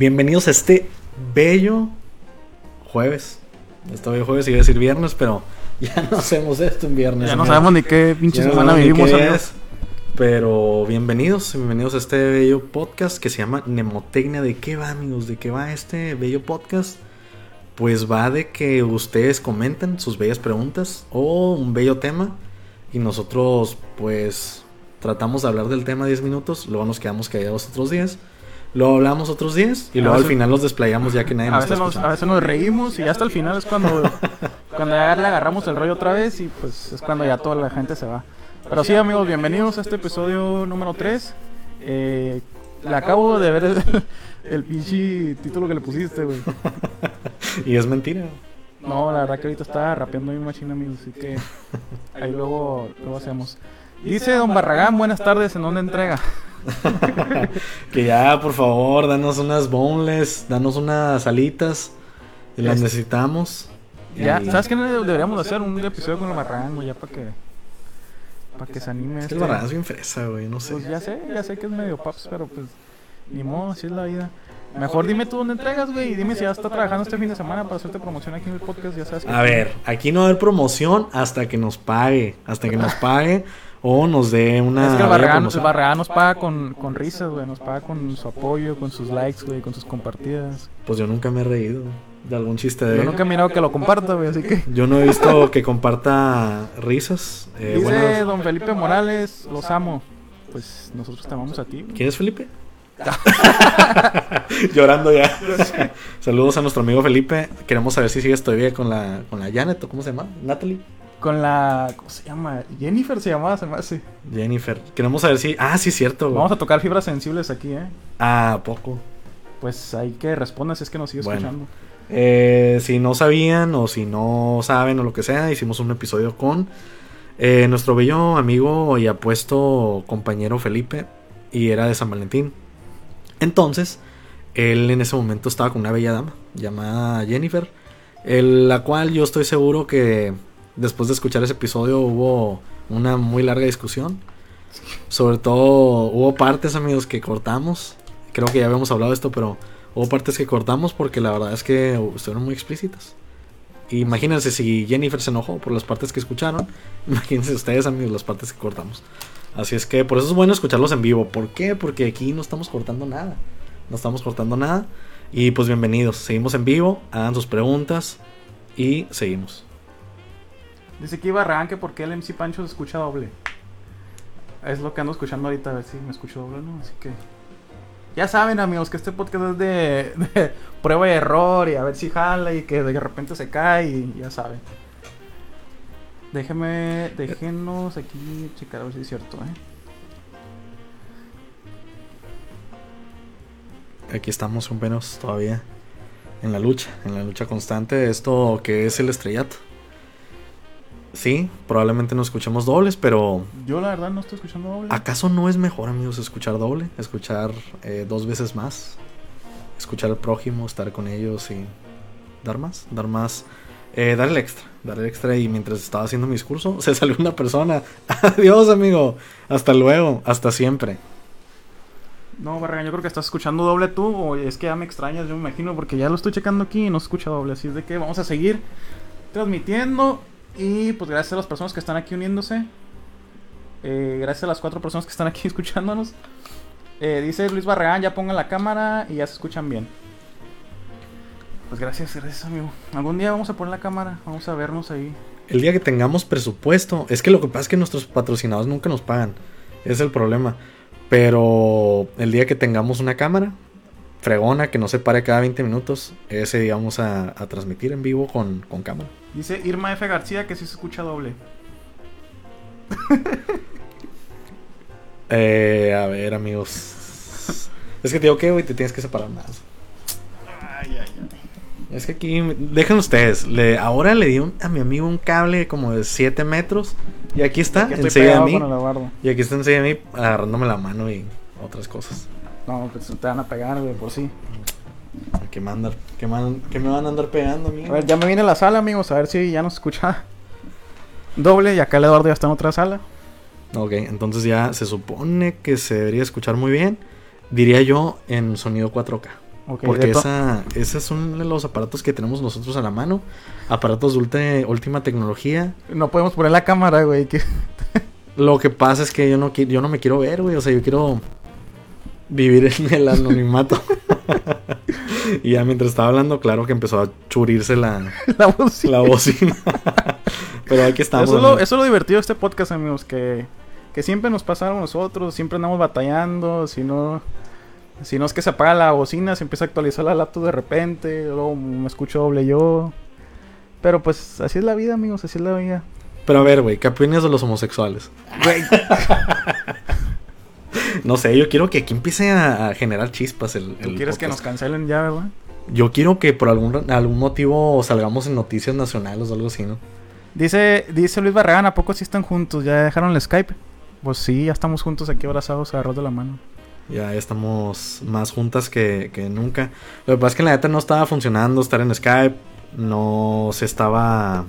Bienvenidos a este bello jueves. Este bello jueves iba a decir viernes, pero ya no hacemos esto en viernes. Ya no sabemos ni qué pinche no semana vivimos. es, Pero bienvenidos, bienvenidos a este bello podcast que se llama Nemotecnia. ¿De qué va, amigos? ¿De qué va este bello podcast? Pues va de que ustedes comenten sus bellas preguntas o un bello tema y nosotros pues tratamos de hablar del tema 10 minutos, luego nos quedamos callados otros 10, luego hablamos otros 10 y A luego al veces- final los desplayamos ya que nadie A nos está veces, nos, a veces nos reímos y ya hasta el final es cuando, cuando ya le agarramos el rollo otra vez y pues es cuando ya toda la gente se va. Pero sí amigos, bienvenidos a este episodio número 3. Eh, le acabo de ver el, el pinche título que le pusiste, güey. Y es mentira. No, la verdad que ahorita está rapeando mi machina, amigos, así que ahí luego, luego hacemos. Dice Don Barragán, buenas tardes, ¿en dónde entrega? Que ya, por favor, danos unas boneless, danos unas alitas. Y las Es- necesitamos. Ya, Y- ¿sabes qué deberíamos hacer? Un episodio con el Barragán, güey, ya para que, para que se anime. Es que este. el barragán es bien fresa, güey, no sé. Pues ya sé, ya sé que es medio paps, pero pues ni modo, así es la vida. Mejor dime tú dónde entregas, güey, y dime si ya está trabajando este fin de semana para hacerte promoción aquí en el podcast, ya sabes que... A ver, aquí no va a haber promoción hasta que nos pague. Hasta que nos pague o nos dé una. es que el Barragán, el. Barragán nos paga con, con risas, güey, nos paga con su apoyo, con sus likes, güey, con sus compartidas. Pues yo nunca me he reído de algún chiste de Yo nunca he mirado que lo comparta, güey, así que... Yo no he visto que comparta risas. Eh, Dice buenas- Don Felipe Morales, los amo. Pues nosotros te amamos a ti. güey. ¿Quién es Felipe? Llorando ya. Saludos a nuestro amigo Felipe. Queremos saber si sigues todavía con la, con la Janet o cómo se llama, Natalie. Con la... ¿Cómo se llama? Jennifer se llamaba, se me hace. Jennifer. Queremos saber si. Ah, sí, cierto. güey. Vamos a tocar fibras sensibles aquí, ¿eh? Ah, poco. Pues hay que respondas si es que nos Bueno. escuchando. Eh, si no sabían o si no saben o lo que sea, hicimos un episodio con eh, nuestro bello amigo y apuesto compañero Felipe y era de San Valentín. Entonces, él en ese momento estaba con una bella dama llamada Jennifer, el- la cual yo estoy seguro que después de escuchar ese episodio hubo una muy larga discusión. Sobre todo hubo partes, amigos, que cortamos. Creo que ya habíamos hablado de esto, pero hubo partes que cortamos porque la verdad es que estuvieron muy explícitas. Imagínense si Jennifer se enojó por las partes que escucharon. Imagínense ustedes, amigos, las partes que cortamos. Así es que por eso es bueno escucharlos en vivo. ¿Por qué? Porque aquí no estamos cortando nada. No estamos cortando nada. Y pues bienvenidos. Seguimos en vivo. Hagan sus preguntas. Y seguimos. Dice que iba Barragán que por qué el MC Pancho se escucha doble. Es lo que ando escuchando ahorita, a ver si me escucho doble, ¿no? Así que... Ya saben, amigos, que este podcast es de, de prueba y error y a ver si jala y que de repente se cae y ya saben. Déjeme, déjenos aquí checar a ver si es cierto, ¿eh? Aquí estamos, compañeros, todavía en la lucha. En la lucha constante de esto que es el estrellato. Sí, probablemente no escuchemos dobles, pero Yo la verdad no estoy escuchando doble. ¿Acaso no es mejor, amigos, escuchar doble? Escuchar eh, dos veces más. Escuchar al prójimo, estar con ellos y dar más, dar más. Eh, dar el extra, dar el extra. Y mientras estaba haciendo mi discurso, se salió una persona. Adiós, amigo. Hasta luego, hasta siempre. No, Barragán, yo creo que estás escuchando doble tú, o es que ya me extrañas, yo me imagino, porque ya lo estoy checando aquí y no se escucha doble. Así es de que vamos a seguir transmitiendo. Y pues gracias a las personas que están aquí uniéndose. Eh, gracias a las cuatro personas que están aquí escuchándonos. Eh, dice Luis Barragán, ya pongan la cámara y ya se escuchan bien. Pues gracias, gracias amigo. Algún día vamos a poner la cámara, vamos a vernos ahí. El día que tengamos presupuesto, es que lo que pasa es que nuestros patrocinadores nunca nos pagan. Es el problema. Pero el día que tengamos una cámara fregona que no se pare cada 20 minutos, ese día vamos a, a transmitir en vivo con, con cámara. Dice Irma F. García que sí se escucha doble. Eh, a ver, amigos. Es que te digo que, güey, te tienes que separar más. Ay, ay, ay. Es que aquí, dejen ustedes. Le, ahora le di un- a mi amigo un cable como de 7 metros. Y aquí está, enseguida de mí. Y aquí está enseguida de mí, agarrándome la mano y otras cosas. No, pues te van a pegar, güey, por sí. Que me, andar, que, me, que me van a andar pegando, amigo. A ver, ya me viene la sala, amigos, a ver si ya nos escucha doble. Y acá el Eduardo ya está en otra sala. Ok, entonces ya se supone que se debería escuchar muy bien. Diría yo en sonido 4K. Ok, Porque esa, ese son los aparatos que tenemos nosotros a la mano. Aparatos de última tecnología. No podemos poner la cámara, güey. que- Lo que pasa es que yo no, yo no me quiero ver, güey. O sea, yo quiero vivir en el anonimato. y ya mientras estaba hablando, claro que empezó a churirse la, la bocina. la bocina. Pero aquí estamos. Eso es, lo, eso es lo divertido de este podcast, amigos, que, que siempre nos pasa algo a nosotros, siempre andamos batallando, si no, si no es que se apaga la bocina, se empieza a actualizar la laptop de repente, luego me escucho doble yo. Pero pues así es la vida, amigos, así es la vida. Pero a ver, güey, ¿qué opinas de los homosexuales? Güey, No sé, yo quiero que aquí empiece a, generar chispas el, ¿tú quieres que nos cancelen ya, verdad? Yo quiero que por algún, algún motivo salgamos en noticias nacionales o algo así, ¿no? Dice, dice Luis Barragán, ¿a poco sí están juntos? ¿Ya dejaron el Skype? Pues sí, ya estamos juntos aquí abrazados, agarrados de la mano. Ya estamos más juntas que, que nunca. Lo que pasa es que la neta no estaba funcionando estar en Skype. No se estaba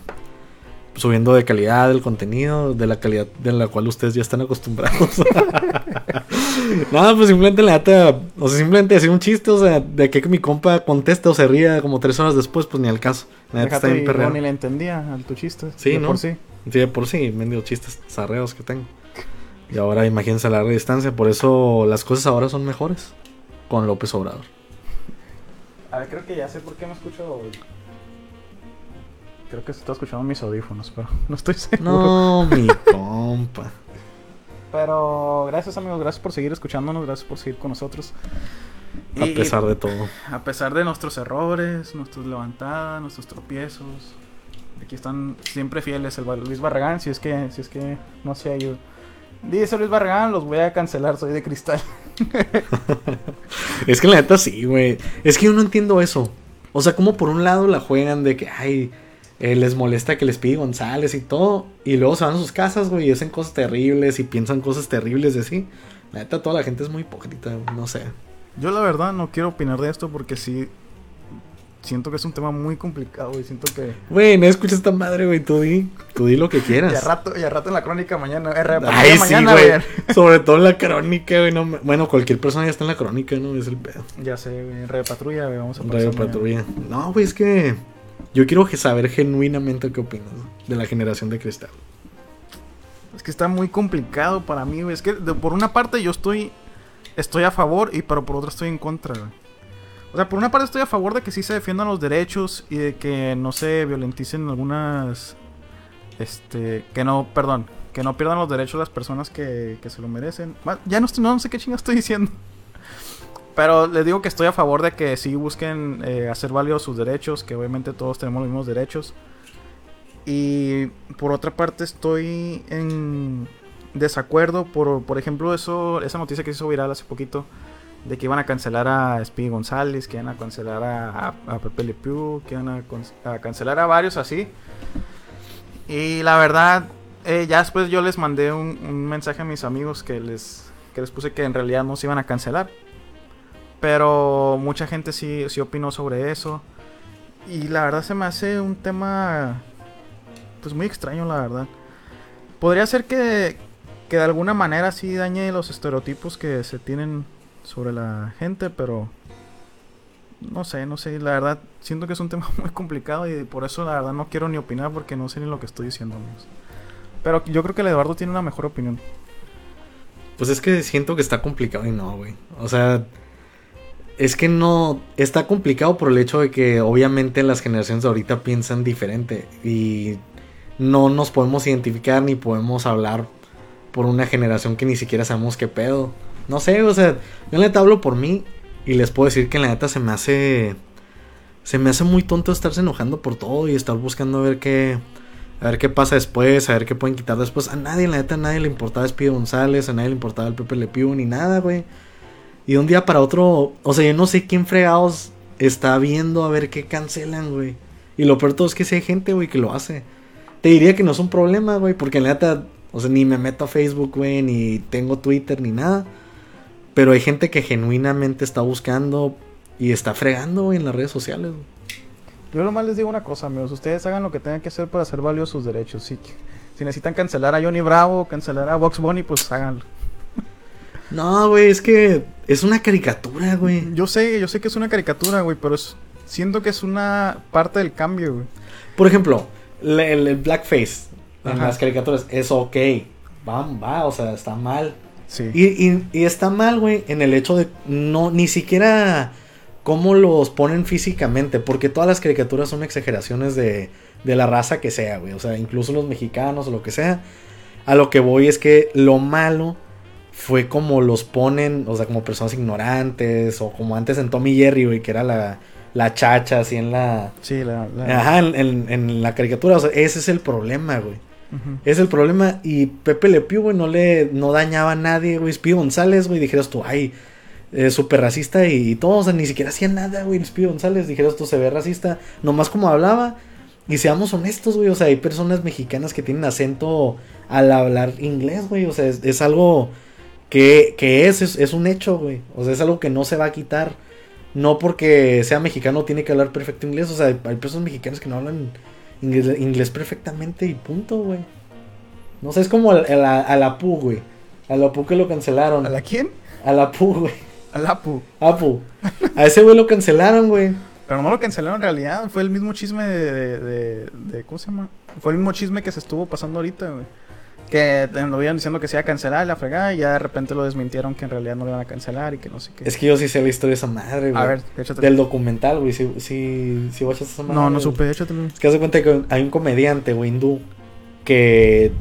subiendo de calidad el contenido, de la calidad de la cual ustedes ya están acostumbrados. Nada, pues simplemente la neta, o sea, simplemente decir un chiste, o sea, de que mi compa conteste o se ría como tres horas después, pues ni al caso. La neta está bien luego ni le entendía al tu chiste. Sí, de ¿no? Por sí. Sí, de por sí, mendigo chistes zarreos que tengo. Y ahora imagínense a larga distancia, por eso las cosas ahora son mejores con López Obrador. A ver, creo que ya sé por qué me escucho. Creo que se está escuchando mis audífonos, pero no estoy seguro. No, mi compa. Pero gracias, amigos. Gracias por seguir escuchándonos. Gracias por seguir con nosotros. A Y- pesar de todo. a pesar de nuestros errores, nuestras levantadas, nuestros tropiezos. Aquí están siempre fieles el Luis Barragán, si es que, si es que no se ha ido. Dice Luis Barragán, los voy a cancelar, soy de cristal. Es que la neta sí, güey. Es que yo no entiendo eso. O sea, como por un lado la juegan de que, ay, eh, les molesta que les pide González y todo. Y luego se van a sus casas, güey, y hacen cosas terribles y piensan cosas terribles de sí. La neta, toda la gente es muy hipócrita, no sé. Yo la verdad no quiero opinar de esto porque sí siento que es un tema muy complicado y siento que Güey, no escuchas esta madre, güey. Tú di, tú di lo que quieras. ya rato, ya rato en la crónica mañana, eh, Ay, sí, mañana, güey. güey. Sobre todo en la crónica, güey. no bueno, cualquier persona ya está en la crónica, ¿no? Es el pedo. Ya sé, güey, patrulla, güey, vamos a pasar. Patrulla. No, güey, es que yo quiero saber genuinamente qué opinas de la generación de cristal. Es que está muy complicado para mí. Es que por una parte yo estoy estoy a favor y pero por otra estoy en contra, güey. O sea, por una parte estoy a favor de que sí se defiendan los derechos y de que no se violenticen algunas este que no, perdón, que no pierdan los derechos las personas que, que se lo merecen. Ya no, estoy- no sé qué chinga estoy diciendo. Pero les digo que estoy a favor de que sí busquen eh, hacer válidos sus derechos, que obviamente todos tenemos los mismos derechos. Y por otra parte estoy en desacuerdo por, por ejemplo, eso esa noticia que se hizo viral hace poquito de que iban a cancelar a Speedy González, que iban a cancelar a, Pepe Le Pew, que iban a cancelar a varios así. Y la verdad, eh, ya después yo les mandé un, un mensaje a mis amigos que les, que les puse que en realidad no se iban a cancelar. Pero mucha gente sí, sí opinó sobre eso. Y la verdad se me hace un tema pues muy extraño, la verdad. Podría ser que, que de alguna manera sí dañe los estereotipos que se tienen sobre la gente, pero no sé, no sé, la verdad siento que es un tema muy complicado y por eso la verdad no quiero ni opinar porque no sé ni lo que estoy diciendo. amigos. Pero yo creo que el Eduardo tiene una mejor opinión. Pues es que siento que está complicado y no, güey. O sea, es que no. Está complicado por el hecho de que obviamente las generaciones de ahorita piensan diferente y no nos podemos identificar ni podemos hablar por una generación que ni siquiera sabemos qué pedo. No sé, o sea, yo neta hablo por mí y les puedo decir que la neta se me hace. Se me hace muy tonto estarse enojando por todo y estar buscando a ver qué. A ver qué pasa después, a ver qué pueden quitar después. A nadie, la neta, a nadie le importaba Espíritu González, a nadie le importaba el Pepe Le Pew, ni nada, güey. Y de un día para otro, o sea, yo no sé quién fregados está viendo a ver qué cancelan, güey. Y lo peor todo es que sí hay gente, güey, que lo hace. Te diría que no es un problema, güey, porque la neta, o sea, ni me meto a Facebook, güey, ni tengo Twitter, ni nada. Pero hay gente que genuinamente está buscando y está fregando, güey, en las redes sociales, güey. Yo nomás les digo una cosa, amigos. Ustedes hagan lo que tengan que hacer para hacer válidos sus derechos. Si, si necesitan cancelar a Johnny Bravo, cancelar a Box Bunny, pues háganlo. No, güey, es que Es una caricatura, güey. Yo sé, yo sé que es una caricatura, güey, pero es, siento que es una parte del cambio, güey. Por ejemplo, el, el blackface en Ajá. las caricaturas es ok. Va, va, o sea, está mal. Sí. Y, y- y está mal, güey, en el hecho de no, ni siquiera cómo los ponen físicamente, porque todas las caricaturas son exageraciones de, de la raza que sea, güey, o sea, incluso los mexicanos o lo que sea. A lo que voy es que lo malo fue como los ponen, o sea, como personas ignorantes, o como antes en Tommy Jerry, güey, que era la, la chacha, así en la... Sí, la... la- Ajá, en, en- en la caricatura, o sea, ese es el problema, güey. Es el problema. Y Pepe Le Pew, güey, no le no dañaba a nadie, güey. Speedy González, güey, dijeras tú, ay, eh, súper racista y, y todo. O sea, ni siquiera hacía nada, güey. Speedy González, dijeras tú, se ve racista. Nomás como hablaba. Y seamos honestos, güey. O sea, hay personas mexicanas que tienen acento al hablar inglés, güey. O sea, es, es algo que, que es, es, es un hecho, güey. O sea, es algo que no se va a quitar. No porque sea mexicano tiene que hablar perfecto inglés. O sea, hay, personas mexicanas que no hablan inglés, inglés perfectamente y punto, güey. No sé, es como al- a la, a la Pu, güey. A la Pu que lo cancelaron. ¿A la quién? A la Pu, güey. A la Apu. Apu. A ese güey lo cancelaron, güey. Pero no lo cancelaron en realidad. Fue el mismo chisme de, de, de- de- ¿Cómo se llama? Fue el mismo chisme que se estuvo pasando ahorita, güey. Que lo iban diciendo que se iba a cancelar la fregada y ya de repente lo desmintieron que en realidad no lo iban a cancelar y que no sé qué. Es que yo sí sé la historia de esa madre, güey. A ver, échate. Del documental, güey. Si, si, si watchas esa madre. No, no supe, échatelo. Es que haz de cuenta que hay un comediante, güey, hindú, que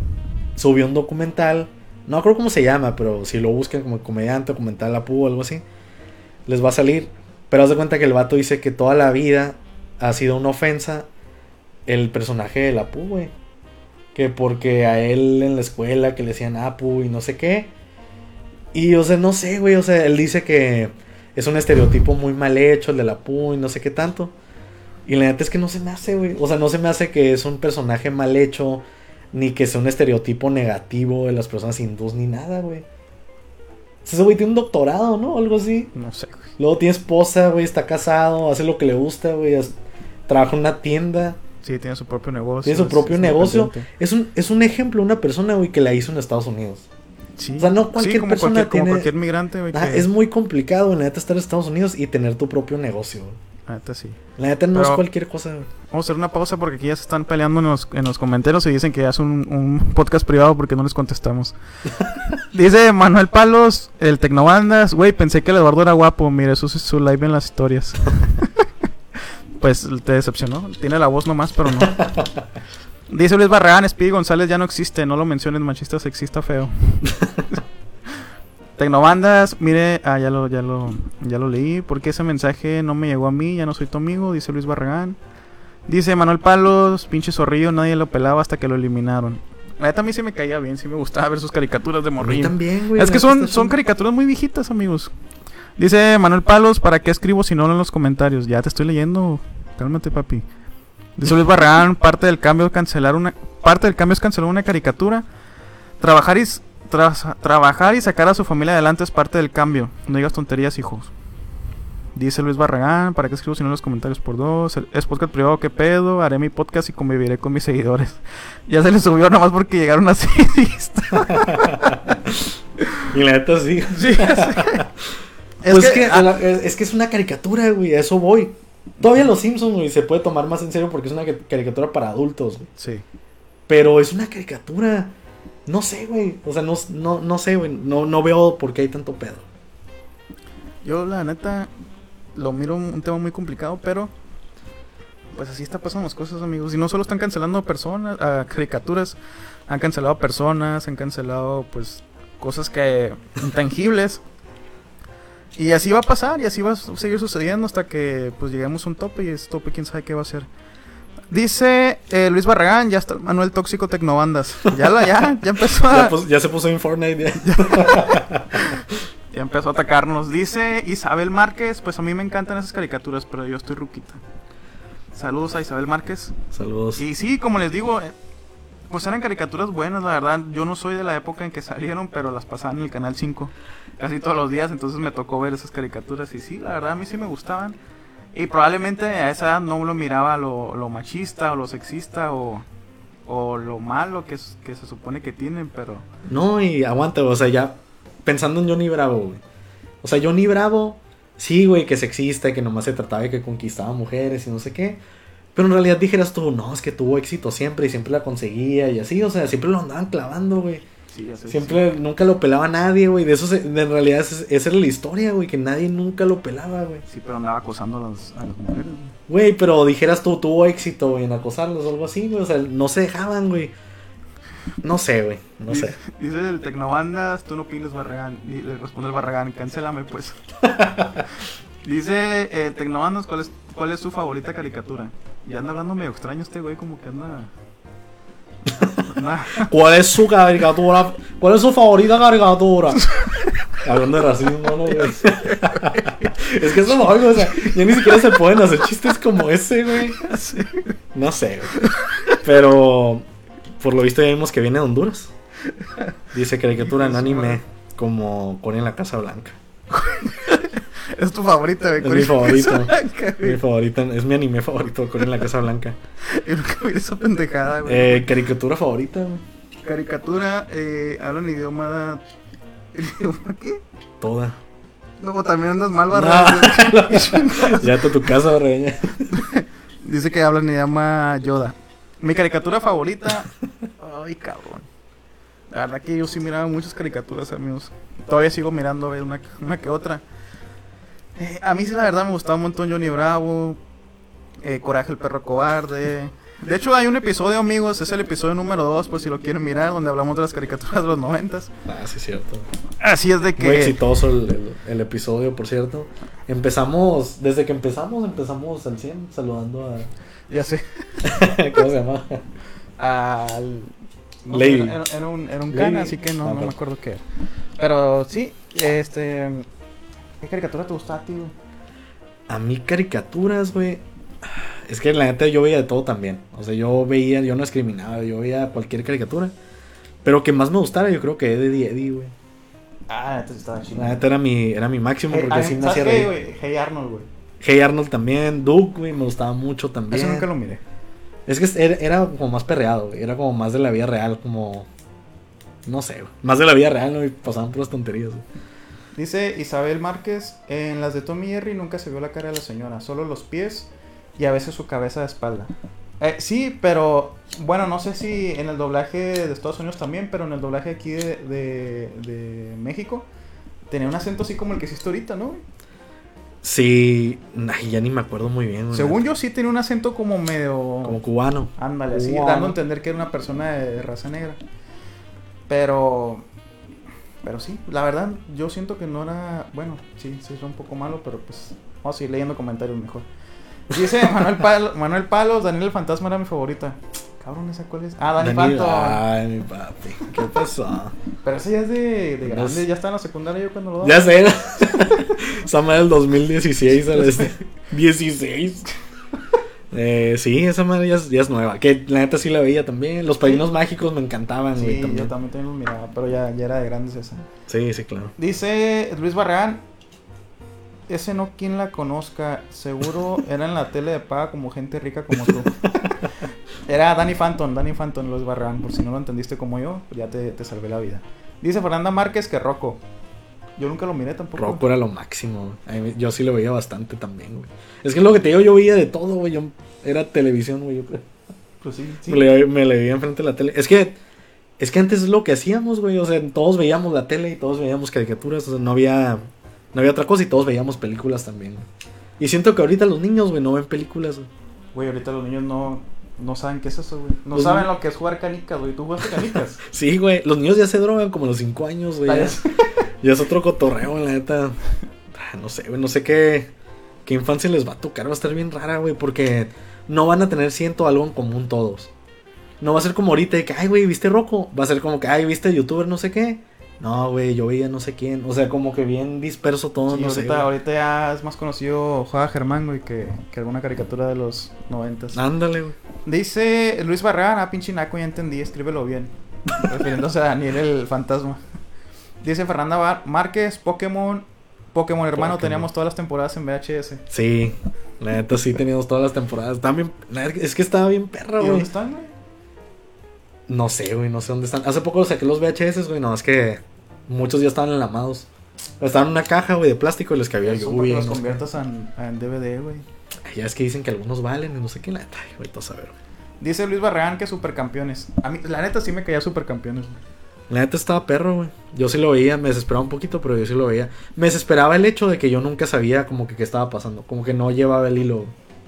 subió un documental. No creo cómo se llama, pero si lo buscan como comediante, documental Apu o algo así, les va a salir. Pero haz de cuenta que el vato dice que toda la vida ha sido una ofensa el personaje del Apu, güey. Que porque a él en la escuela que le decían Apu y no sé qué. Y, o sea, no sé, güey. O sea, él dice que es un estereotipo muy mal hecho el del Apu y no sé qué tanto. Y la neta es que no se me hace, güey. O sea, no se me hace que es un personaje mal hecho, ni que sea un estereotipo negativo de las personas hindús, ni nada, güey. Ese güey tiene un doctorado, ¿no? Algo así. No sé, güey. Luego tiene esposa, güey, está casado, hace lo que le gusta, güey. Trabaja en una tienda. Sí, tiene su propio negocio. Tiene su propio es negocio. Es un, es un ejemplo, una persona, güey, que la hizo en Estados Unidos. Sí. O sea, no cualquier sí, como persona cualquier, como tiene- cualquier migrante, güey. Ah, que- es muy complicado, la neta, estar en Estados Unidos y tener tu propio negocio, güey. La neta, sí. La neta no es cualquier cosa, güey. Vamos a hacer una pausa porque aquí ya se están peleando en los, en los comentarios y dicen que ya es un, un podcast privado porque no les contestamos. Dice Manuel Palos, el Tecnobandas, güey, pensé que el Eduardo era guapo, mire, eso es su live en las historias. pues te decepcionó, tiene la voz nomás, pero no. Dice Luis Barragán, Speedy González ya no existe, no lo menciones, machista, sexista, feo. Tecnobandas, mire, ah, ya lo, ya lo, ya lo leí, porque ese mensaje no me llegó a mí, ya no soy tu amigo, dice Luis Barragán. Dice Manuel Palos, pinche zorrillo, nadie lo pelaba hasta que lo eliminaron. La neta a mí sí me caía bien, sí me gustaba ver sus caricaturas de morrillo. también, güey. Es que son, son caricaturas muy viejitas, amigos. Dice Manuel Palos, ¿para qué escribo si no en los comentarios? Ya te estoy leyendo. Cálmate, papi. Dice Luis Barragán, parte del cambio es cancelar una parte del cambio es cancelar una caricatura. Trabajar y trabajar y sacar a su familia adelante es parte del cambio. No digas tonterías, hijos. Dice Luis Barragán, ¿para qué escribo si no en los comentarios por dos? Es podcast privado, ¿qué pedo? Haré mi podcast y conviviré con mis seguidores. Ya se les subió nomás porque llegaron así. Y la neta sí. Sí, es pues que- que, la- es, es que es una caricatura, güey. A eso voy. Todavía los Simpsons, güey, se puede tomar más en serio porque es una ca- caricatura para adultos, güey. Sí. Pero es una caricatura. No sé, güey. O sea, no, no, no sé, güey. No, no veo por qué hay tanto pedo. Yo la neta lo miro un, tema muy complicado, pero pues así está pasando las cosas, amigos. Y no solo están cancelando personas, caricaturas, han cancelado personas, han cancelado pues cosas que intangibles. Y así va a pasar y así va a seguir sucediendo hasta que pues lleguemos a un tope y ese tope quién sabe qué va a ser. Dice eh, Luis Barragán, ya está el Manuel Tóxico Tecnobandas. Ya la, ya, ya empezó a... Ya, pues, ya se puso en Fortnite. ya. Ya empezó a atacarnos. Dice Isabel Márquez, pues a mí me encantan esas caricaturas, pero yo estoy ruquita. Saludos a Isabel Márquez. Saludos. Y sí, como les digo, eh, pues eran caricaturas buenas, la verdad. Yo no soy de la época en que salieron, pero las pasaban en el Canal 5 casi todos los días, entonces me tocó ver esas caricaturas. Y sí, la verdad a mí sí me gustaban. Y probablemente a esa edad no lo miraba lo, machista o lo sexista o, o lo malo que, se supone que tienen, pero... No, y aguanta, o sea, ya pensando en Johnny Bravo, güey. O sea, Johnny Bravo, sí, güey, que sexista que nomás se trataba de que conquistaba mujeres y no sé qué. Pero en realidad dijeras tú, no, es que tuvo éxito siempre y siempre la conseguía y así, o sea, siempre lo andaban clavando, güey. Sí, sé, Siempre, nunca lo pelaba nadie, güey. De eso, se- en realidad, esa esa era la historia, güey, que nadie nunca lo pelaba, güey. Sí, pero andaba acosando a las, a las mujeres. güey. Güey, pero dijeras tú, tuvo éxito, güey, en acosarlos o algo así, güey. O sea, no se dejaban, güey. No sé, güey, no sé. Dice el Tecnobandas, tú no pides Barragán. Y le responde el Barragán, cancélame pues. Dice eh, Tecnobandas, ¿cuál es, ¿cuál es su favorita caricatura? Y anda hablando medio extraño este güey, como que anda... ¿Cuál es su caricatura? ¿Cuál es su favorita caricatura? Hablando de racismo, ¿no, es que eso no, güey, o sea, ya ni siquiera se pueden hacer chistes como ese, güey. No sé, güey. Pero, por lo visto ya vimos que viene de Honduras. Dice caricatura en anime, como Corea en la Casa Blanca. Es tu favorita, güey. Es mi favorito. Mi favorita, es mi anime favorito, Corea en la Casa Blanca. Yo nunca vi esa pendejada, güey. Eh, caricatura favorita, güey. Caricatura, eh, hablan idioma... ¿Idioma qué? Toda. Luego también andas mal, No. Barragán. ya está tu casa, reña. Dice que hablan idioma Yoda. Mi caricatura favorita. Ay, cabrón. La verdad que yo sí miraba muchas caricaturas, amigos. Todavía sigo mirando a ver una, una que otra. Eh, a mí sí, la verdad, me gustaba un montón Johnny Bravo. eh, Coraje el perro cobarde. De hecho, hay un episodio, amigos. Es el episodio número 2, por si lo quieren mirar, donde hablamos de las caricaturas de los noventas. Ah, sí, es cierto. Así es de Muy que. exitoso el, el- el episodio, por cierto. Empezamos, desde que empezamos, empezamos al 100, saludando Ya sé. a. ¿Cómo se llama? al no, Lady. Era, era un, era un Lady. cana, así que no, Ah, no me acuerdo qué era. Pero sí, este. ¿Qué caricatura te gustaba a ti, güey? A mí, caricaturas, güey. Es que la neta yo veía de todo también. O sea, yo veía, yo no discriminaba, yo veía cualquier caricatura. Pero que más me gustara, yo creo que Eddie Eddie, güey. Ah, entonces estaba chido. La neta era mi, era mi máximo Hey, porque así me hacía ¿sabes qué, reír. güey? Hey Arnold, güey. Hey Arnold también, Duke, güey, me gustaba mucho también. Eso nunca lo miré. Es que era, era como más perreado, güey. Era como más de la vida real, como. No sé, güey. Más de la vida real, ¿no? Y pasaban puras tonterías, güey. Dice Isabel Márquez: En las de Tommy y Jerry nunca se vio la cara de la señora, solo los pies y a veces su cabeza de espalda. Eh, sí, pero bueno, no sé si en el doblaje de Estados Unidos también, pero en el doblaje aquí de, de, de México tenía un acento así como el que hiciste ahorita, ¿no? Sí. Ay, ya ni me acuerdo muy bien. Según yo sí tenía un acento como medio... Como cubano. Ándale, así, dando a entender que era una persona de raza negra. Pero... Pero sí, la verdad, yo siento que no era... Bueno, sí, sí, es un poco malo, pero pues... Vamos a seguir leyendo comentarios mejor. Dice Manuel, Manuel Palos, Daniel el Fantasma era mi favorita. Cabrón, ¿esa cuál es? Ah, Dani Daniel- Phantom. Ay, mi papi. ¿Qué pasó? Pero ese ya es de, de No grande, ya está en la secundaria yo cuando lo ya daba. sé. Esa madre del 2016 al este. 16. Eh, sí, esa madre ya es, ya es nueva. Que la neta sí la veía también. Los padrinos mágicos me encantaban, güey. Sí, también. yo también también los miraba, pero ya, ya era de grandes esa. Sí, sí, claro. Dice Luis Barragán, ese no quien la conozca, seguro era en la tele de paga como gente rica como tú. Era Danny Phantom, Danny Phantom Luis Barragán, por si no lo entendiste como yo, ya te, te salvé la vida. Dice Fernanda Márquez que Rocco. Yo nunca lo miré tampoco. Rocco era lo máximo. mí- Yo sí lo veía bastante también, güey. Es que lo que te digo, yo veía de todo, güey. Yo era televisión, güey, yo creo. Pues sí, sí. Me, le, me le veía enfrente de la tele. Es que, es que antes es lo que hacíamos, güey. O sea, todos veíamos la tele y todos veíamos caricaturas. O sea, no había, no había otra cosa y todos veíamos películas también. güey. Y siento que ahorita los niños, güey, no ven películas, güey. Güey, ahorita los niños no, no saben qué es eso, güey. No Los saben lo que es jugar canicas, güey. ¿Tú jugaste canicas? Sí, güey. Los niños ya se drogan como a los 5 años, güey. Ya, ya sé. es otro cotorreo, la neta. Ah, No sé, güey. No sé qué, qué infancia les va a tocar. Va a estar bien rara, güey. Porque no van a tener ciento algo en común todos. No va a ser como ahorita de que, ay, güey, ¿viste Rocco? Va a ser como que, ay, ¿viste youtuber no sé qué? No, güey, yo veía no sé quién. O sea, como que bien disperso todo, Sí, no sé. ahorita, güey. ahorita ya es más conocido Juega Germán, güey, que, que alguna caricatura de los noventas. Ándale, güey. Dice Luis Barragán, ah, pinche naco, ya entendí, escríbelo bien. Refiriéndose a Daniel el fantasma. Dice Fernanda Bar- Márquez, Pokémon, Pokémon hermano, Pokémon. teníamos todas las temporadas en VHS. Sí, la neta sí teníamos todas las temporadas. También, es que estaba bien perra, ¿Y güey. dónde están, güey? No sé, güey, no sé dónde están. Hace poco saqué los VHS, güey, no, es que muchos ya estaban enlamados. Estaban en una caja, güey, de plástico y les cabía que lluvia. los no conviertas en, en DVD, güey. Ya es que dicen que algunos valen y no sé qué. La neta, güey, todo a ver, güey. Dice Luis Barragán que supercampeones. A mí, la neta sí me caía supercampeones. güey. La neta estaba perro, güey. Yo sí lo veía, me desesperaba un poquito, pero yo sí lo veía. Me desesperaba el hecho de que yo nunca sabía como que qué estaba pasando. Como que no llevaba el hilo.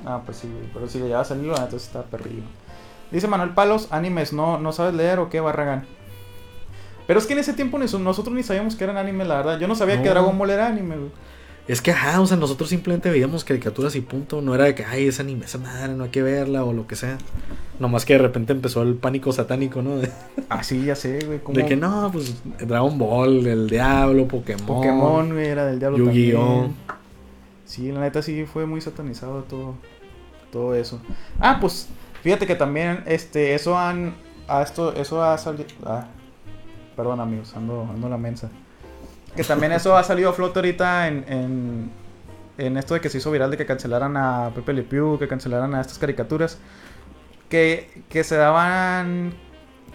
Ah, pues sí, güey. Pero si le llevas el hilo, la neta está perrillo. Dice Manuel Palos, animes, ¿no, ¿no sabes leer o qué, Barragán? Pero es que en ese tiempo nosotros ni sabíamos que eran animes, la verdad. Yo no sabía No. que Dragon Ball era anime, güey. Es que, ajá, o sea, nosotros simplemente veíamos caricaturas y punto. No era de que, ay, esa anime, esa madre, no hay que verla o lo que sea. Nomás que de repente empezó el pánico satánico, ¿no? De, Ah, ya sé, güey. ¿cómo? de que no, pues Dragon Ball, el Diablo, Pokémon. Pokémon, güey, era del diablo Yu-Gi-Oh. Sí, la neta sí fue muy satanizado todo, todo eso. Ah, pues, fíjate que también, este, eso han, ah, esto, eso ha salido, ah, perdón amigos, ando, ando en la mensa. Que también eso ha salido a flote ahorita en, en, en esto de que se hizo viral de que cancelaran a Pepe Le Pew, que cancelaran a estas caricaturas. Que, que se daban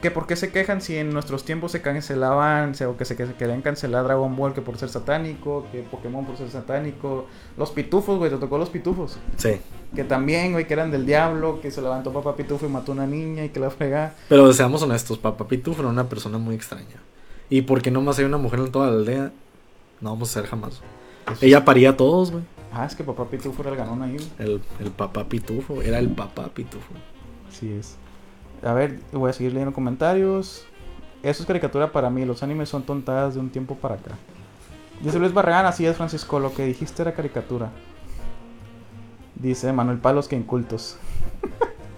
que por qué se quejan si en nuestros tiempos se cancelaban, o que se, que se querían cancelar Dragon Ball que por ser satánico, que Pokémon por ser satánico, los pitufos, güey, te tocó los pitufos, Sí. que también, güey, que eran del diablo, que se levantó papá pitufo y mató a una niña y que la fregaba. Pero seamos honestos, Papá Pitufo era una persona muy extraña. Y porque nomás hay una mujer en toda la aldea, no vamos a ser jamás. Ella paría a todos, güey. Ah, es que papá pitufo era el ganón ahí, güey. El, el papá Pitufo, era el papá Pitufo. Así es. A ver, voy a seguir leyendo comentarios. Eso es caricatura para mí, los animes son tontadas de un tiempo para acá. Dice Luis Barragán, así es Francisco, lo que dijiste era caricatura. Dice Manuel Palos que incultos.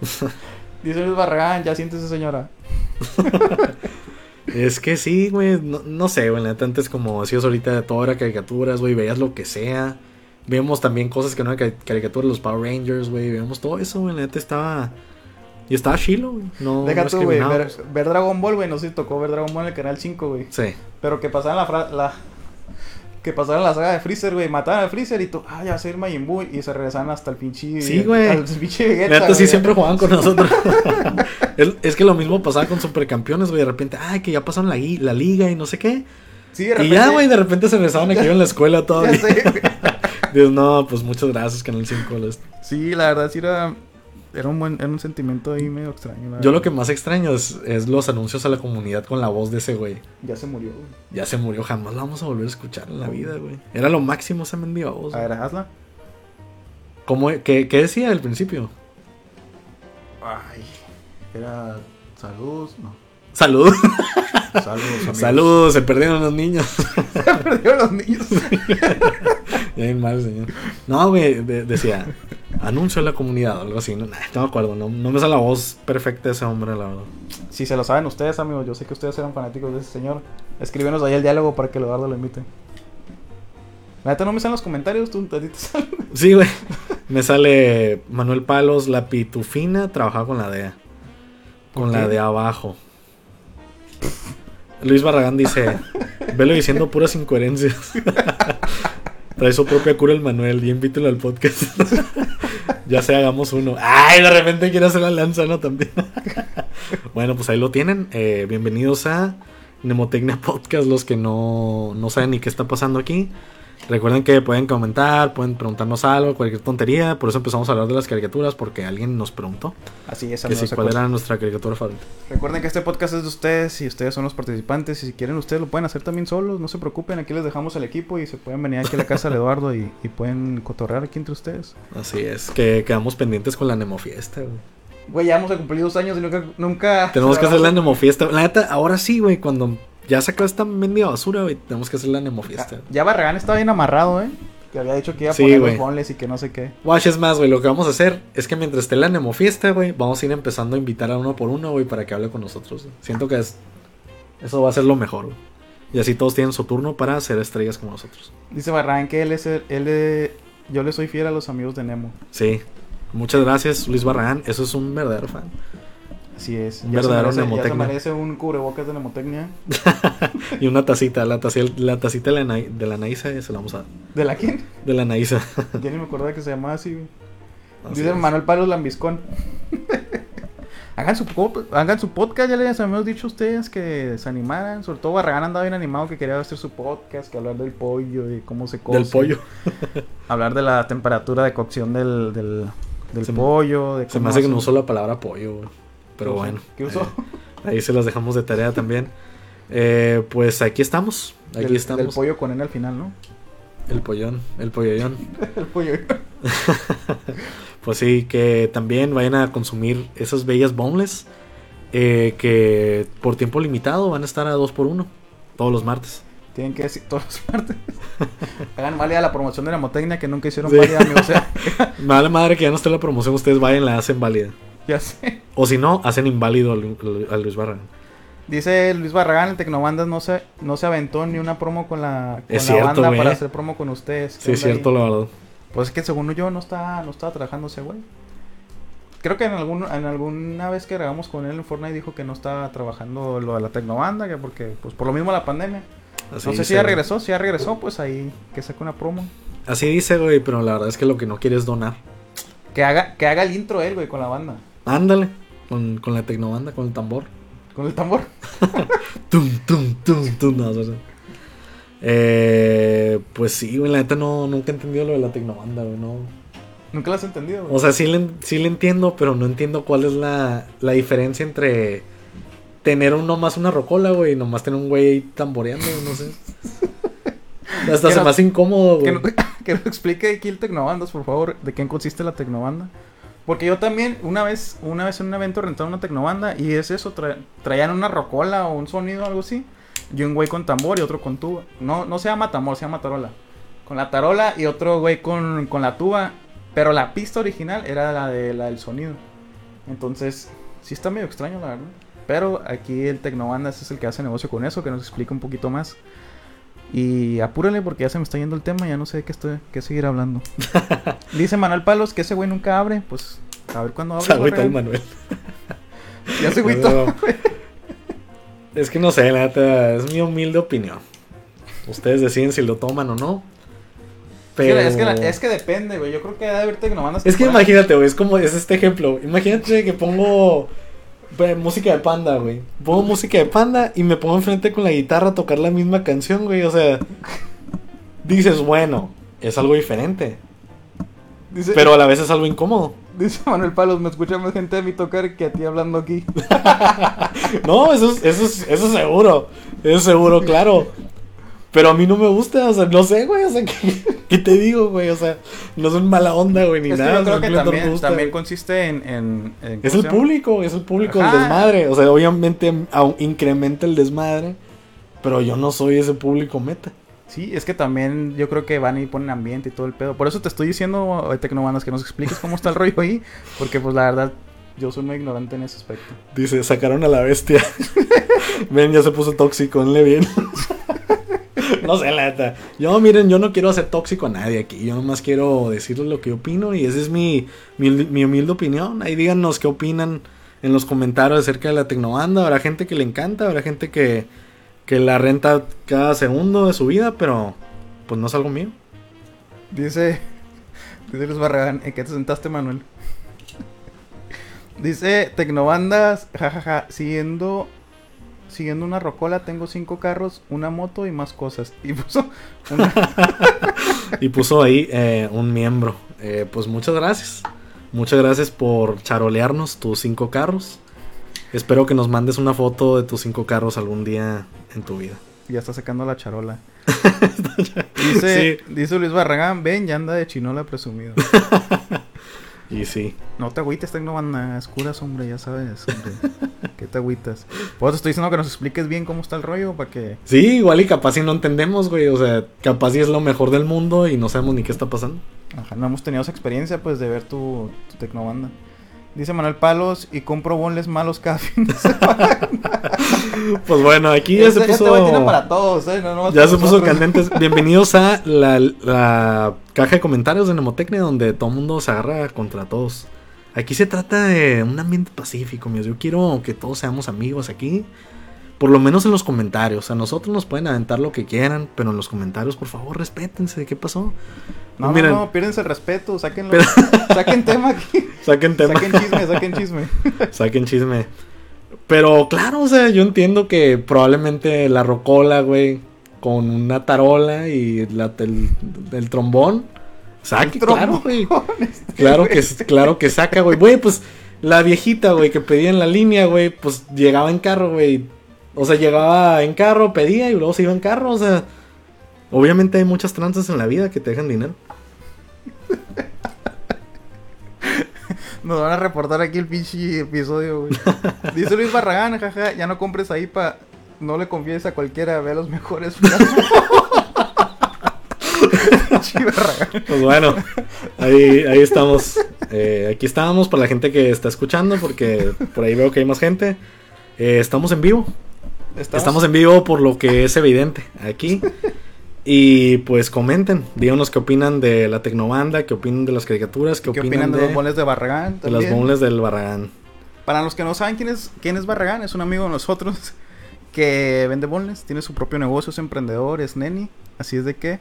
Dice Luis Barragán, ya siéntese señora. Es que sí, güey, no, no sé, güey, la neta antes como decías ahorita, todo era caricaturas, güey, veías lo que sea. Vemos también cosas que no eran cari- caricaturas, los Power Rangers, güey, veíamos todo eso, güey, la neta estaba... Y estaba chilo, güey, no... Deja no tú, güey, ver, ver Dragon Ball, güey, no sé si tocó ver Dragon Ball en el canal 5, güey. Sí, Pero que pasaran la, fra- la que pasaran la saga de Freezer, güey, mataban a Freezer y tú, ah, ya va a ser Majin Buu y se regresaban hasta el pinche Sí, güey. al pinche Vegeta. neta sí siempre jugaban con nosotros. es, es que lo mismo pasaba con Supercampeones, güey, de repente, ay, que ya pasaron la, la liga y no sé qué. Sí, de Y repente. ya, güey, de repente se regresaban aquí en la escuela todavía. Dios, no, pues muchas gracias, Canal 5. los- Sí, la verdad sí era era un buen era un sentimiento ahí medio extraño. Yo lo que más extraño es, es los anuncios a la comunidad con la voz de ese güey. ya se murió. güey. Ya se murió, jamás la vamos a volver a escuchar en la vida, güey. Era lo máximo esa mendiga voz. A ver, hazla. ¿Cómo, qué, qué decía al principio? Ay, era salud, no. Salud. Saludos, amigos. Salud, se perdieron los niños. Se perdieron los niños. Ya bien mal, señor. No, güey, de- decía, anuncio a la comunidad o algo así. No, me acuerdo, no, no me sale la voz perfecta de ese hombre, la verdad. Si se lo saben ustedes, amigos, yo sé que ustedes eran fanáticos de ese señor. Escríbenos ahí el diálogo para que Eduardo lo invite. La neta no me salen los comentarios, tú a ti te salen. Sí, güey. Me sale Manuel Palos, la pitufina, trabajaba con la DEA. Con ¿Por la de abajo. Luis Barragán dice, velo diciendo puras incoherencias. Trae su propia cura el Manuel y invítelo al podcast. ya sé, hagamos uno. Ay, de repente quiere hacer la lanza, ¿no? También. bueno, pues ahí lo tienen. Eh, bienvenidos a Nemotecnia Podcast, los que no, no saben ni qué está pasando aquí. Recuerden que pueden comentar, pueden preguntarnos algo, cualquier tontería. Por eso empezamos a hablar de las caricaturas, porque alguien nos preguntó Así es, que amigos. si cuál era nuestra caricatura favorita. Recuerden que este podcast es de ustedes y ustedes son los participantes. Y si quieren, ustedes lo pueden hacer también solos. No se preocupen, aquí les dejamos el equipo y se pueden venir aquí a la casa de Eduardo y, y pueden cotorrear aquí entre ustedes. Así es, que quedamos pendientes con la Nemo Fiesta, güey. Güey, ya vamos a cumplir dos años y nunca. nunca Tenemos que hacer la celebramos- Nemo Fiesta. La neta, ahora sí, güey, cuando ya sacó esta mendiga basura, güey, tenemos que hacer la Nemo Fiesta. Ah, Ya Barragán estaba bien amarrado, ¿eh? Que había dicho que iba a Sí, poner güey. los bonles y que no sé qué. Watch es más, güey, lo que vamos a hacer es que mientras esté la Nemo Fiesta, güey, vamos a ir empezando a invitar a uno por uno, güey, para que hable con nosotros. Siento que es, eso va a ser lo mejor, güey. Y así todos tienen su turno para ser estrellas como nosotros. Dice Barragán que él es el, él yo le soy fiel a los amigos de Nemo. Sí. Muchas gracias, Luis Barragán. Eso es un verdadero fan. Así es. Ya se verdadero merece- Ya se merece un cubrebocas de Nemotecnia. Y una tacita, la tacita, la tacita de la, de la Anaísa, se la vamos a dar. ¿De la quién? De la Anaísa. Ya ni me acordaba que se llamaba así, güey. Dice es. Manuel Palos Lambiscón. Hagan su, hagan su podcast, ya les habíamos dicho a ustedes que se animaran. Sobre todo Barragán andaba bien animado que quería hacer su podcast, que hablar del pollo y cómo se cose. Del pollo. Hablar de la temperatura de cocción del, del, Se pollo. De Se me hace que no usó la palabra pollo, güey. Pero bueno. ¿Qué eh, ahí se las dejamos de tarea también. Eh, pues aquí estamos. Aquí Del- estamos. Del pollo con N al final, ¿no? El pollón. El pollollón. El pollo. Pues sí, que también vayan a consumir esas bellas boneless. eh, que por tiempo limitado van a estar a 2 por 1 todos los martes. Tienen que decir todas las partes. Hagan válida la promoción de la motecnia que nunca hicieron Sí. válida, amigos. O sea, Mala madre que ya no esté la promoción, ustedes vayan la hacen válida. Ya sé. O si no, hacen inválido al, al Luis Barragán. Dice Luis Barragán, el Tecnobandas no se, no se aventó ni una promo con la, con Es la cierto, banda güey. para hacer promo con ustedes. ¿Qué Sí, es ahí? cierto, la verdad. Pues es que según yo no está, no estaba trabajando ese güey. Creo que en algún, en alguna vez que grabamos con él en Fortnite dijo que no estaba trabajando lo de la Tecnobanda, que porque pues por lo mismo la pandemia. Así no sé si ya regresó, si ya regresó, pues ahí que saque una promo. Así dice, güey, pero la verdad es que lo que no quiere es donar. Que haga, que haga el intro él, güey, con la banda. Ándale, con, con la tecnobanda, con el tambor. Con el tambor. Tum, tum, tum, tum. No, o sea, eh, pues sí, güey, la neta no, nunca he entendido lo de la tecnobanda, güey, no. Nunca lo has entendido, güey. O sea, sí le, sí le entiendo, pero no entiendo cuál es la, la diferencia entre tener un, nomás una rocola, güey, y nomás tener un güey ahí tamboreando, no sé. Hasta Que se me hace incómodo, que, güey. no- que nos explique aquí el Tecnobandas, por favor, de qué consiste la Tecnobanda. Porque yo también, una vez, una vez en un evento rentaron una Tecnobanda y es eso, tra- traían una rocola o un sonido o algo así. Y un güey con tambor y otro con tuba. No, no se llama tambor, se llama tarola. Con la tarola y otro güey con, con la tuba. Pero la pista original era la, de, la del sonido. Entonces, sí está medio extraño, la verdad. Pero aquí el Tecnobandas es el que hace negocio con eso, que nos explica un poquito más. Y apúrale porque ya se me está yendo el tema, ya no sé de qué, estoy, qué seguir hablando. Dice Manuel Palos que ese güey nunca abre, pues a ver cuándo abre. Se agüita el. Manuel. Ya se agüitó. No. Es que no sé, la neta, es mi humilde opinión. Ustedes deciden si lo toman o no. Pero... Es, que, es, que, es que depende, güey. Yo creo que debe haber tecnobandas Es que imagínate, güey, es como, es este ejemplo. Imagínate que pongo música de panda, güey. Pongo música de panda y me pongo enfrente con la guitarra a tocar la misma canción, güey. O sea, dices, bueno, es algo diferente. Dice, Pero a la vez es algo incómodo. dice Manuel Palos, me escucha más gente de mí tocar que a ti hablando aquí. No, eso es, eso es, eso es seguro. Eso es seguro, claro. Pero a mí no me gusta, o sea, no sé, güey, o sea, ¿qué, qué te digo, güey? O sea, no son mala onda, güey, ni Es que nada. yo creo que no también, gusta, también consiste en... en- en- Es ¿cómo el público, es el público Ajá. el desmadre. O sea, obviamente incrementa el desmadre, pero yo no soy ese público meta. Sí, es que también yo creo que van y ponen ambiente y todo el pedo. Por eso te estoy diciendo, eh, Tecnobandas, que nos expliques cómo está el rollo ahí. Porque pues la verdad, yo soy muy ignorante en ese aspecto. Dice, sacaron a la bestia. Ven, ya se puso tóxico, le bien. no sé, la. Yo, miren, yo no quiero hacer tóxico a nadie aquí. Yo nomás quiero decirles lo que opino y esa es mi, mi, mi humilde opinión. Ahí díganos qué opinan en los comentarios acerca de la tecnobanda. Habrá gente que le encanta, habrá gente que, que la renta cada segundo de su vida, pero pues no es algo mío. Dice, dice Luis Barragán, ¿en qué te sentaste, Manuel? Dice Tecnobandas, jajaja, siguiendo, siguiendo una rocola, tengo cinco carros, una moto y más cosas. Y puso una, Y puso ahí eh, un miembro. Eh, pues muchas gracias. Muchas gracias por charolearnos tus cinco carros. Espero que nos mandes una foto de tus cinco carros algún día en tu vida. ya está sacando la charola. Dice, dice Luis Barragán, ven, ya anda de chinola presumido. Y sí. No te agüites, Tecnobandas, curas, hombre, ya sabes, hombre. ¿Qué te agüitas? Pues te estoy diciendo que nos expliques bien cómo está el rollo para que... Sí, igual y capaz si no entendemos, güey. O sea, capaz si es lo mejor del mundo y no sabemos ni qué está pasando. Ajá, no hemos tenido esa experiencia, pues, de ver tu, tu tecnobanda. Dice Manuel Palos, y compro bonles malos cada fin de semana. Pues bueno, aquí ya Este- se este puso. güey tiene para todos, ¿eh? No, nomás Ya se puso candentes. Bienvenidos a la, la caja de comentarios de Nemotecnia, donde todo el mundo se agarra contra todos. Aquí se trata de un ambiente pacífico, míos. Yo quiero que todos seamos amigos aquí. por lo menos en los comentarios. A nosotros nos pueden aventar lo que quieran, pero en los comentarios, por favor, respétense. ¿Qué pasó? No, Miren. no, no, pierdense el respeto, sáquenlo. Saquen tema aquí. Saquen tema. Saquen chisme, saquen chisme. Saquen chisme. Pero claro, o sea, yo entiendo que probablemente la rocola, güey, con una tarola y la, el, el trombón. Saque, El claro, güey. este, Claro que, claro que saca, güey. Güey, pues la viejita, güey, que pedía en la línea, güey, pues llegaba en carro, güey. O sea, llegaba en carro, pedía y luego se iba en carro, o sea. Obviamente hay muchas tranzas en la vida que te dejan dinero. Nos van a reportar aquí el pinche episodio, güey. Dice Luis Barragán, jaja, ya no compres ahí pa... No le confíes a cualquiera, ve a los mejores. Pues bueno, ahí, ahí estamos. Eh, aquí estábamos para la gente que está escuchando, porque por ahí veo que hay más gente. Eh, estamos en vivo. Estamos... en vivo por lo que es evidente aquí. Y pues comenten, díganos qué opinan de la tecnobanda, qué opinan de las caricaturas, qué, ¿Qué opinan de, los boles de Barragán? de las del Barragán. Para los que no saben quién es, quién es Barragán, es un amigo de nosotros que vende bonles, tiene su propio negocio, es emprendedor, es neni, así es de que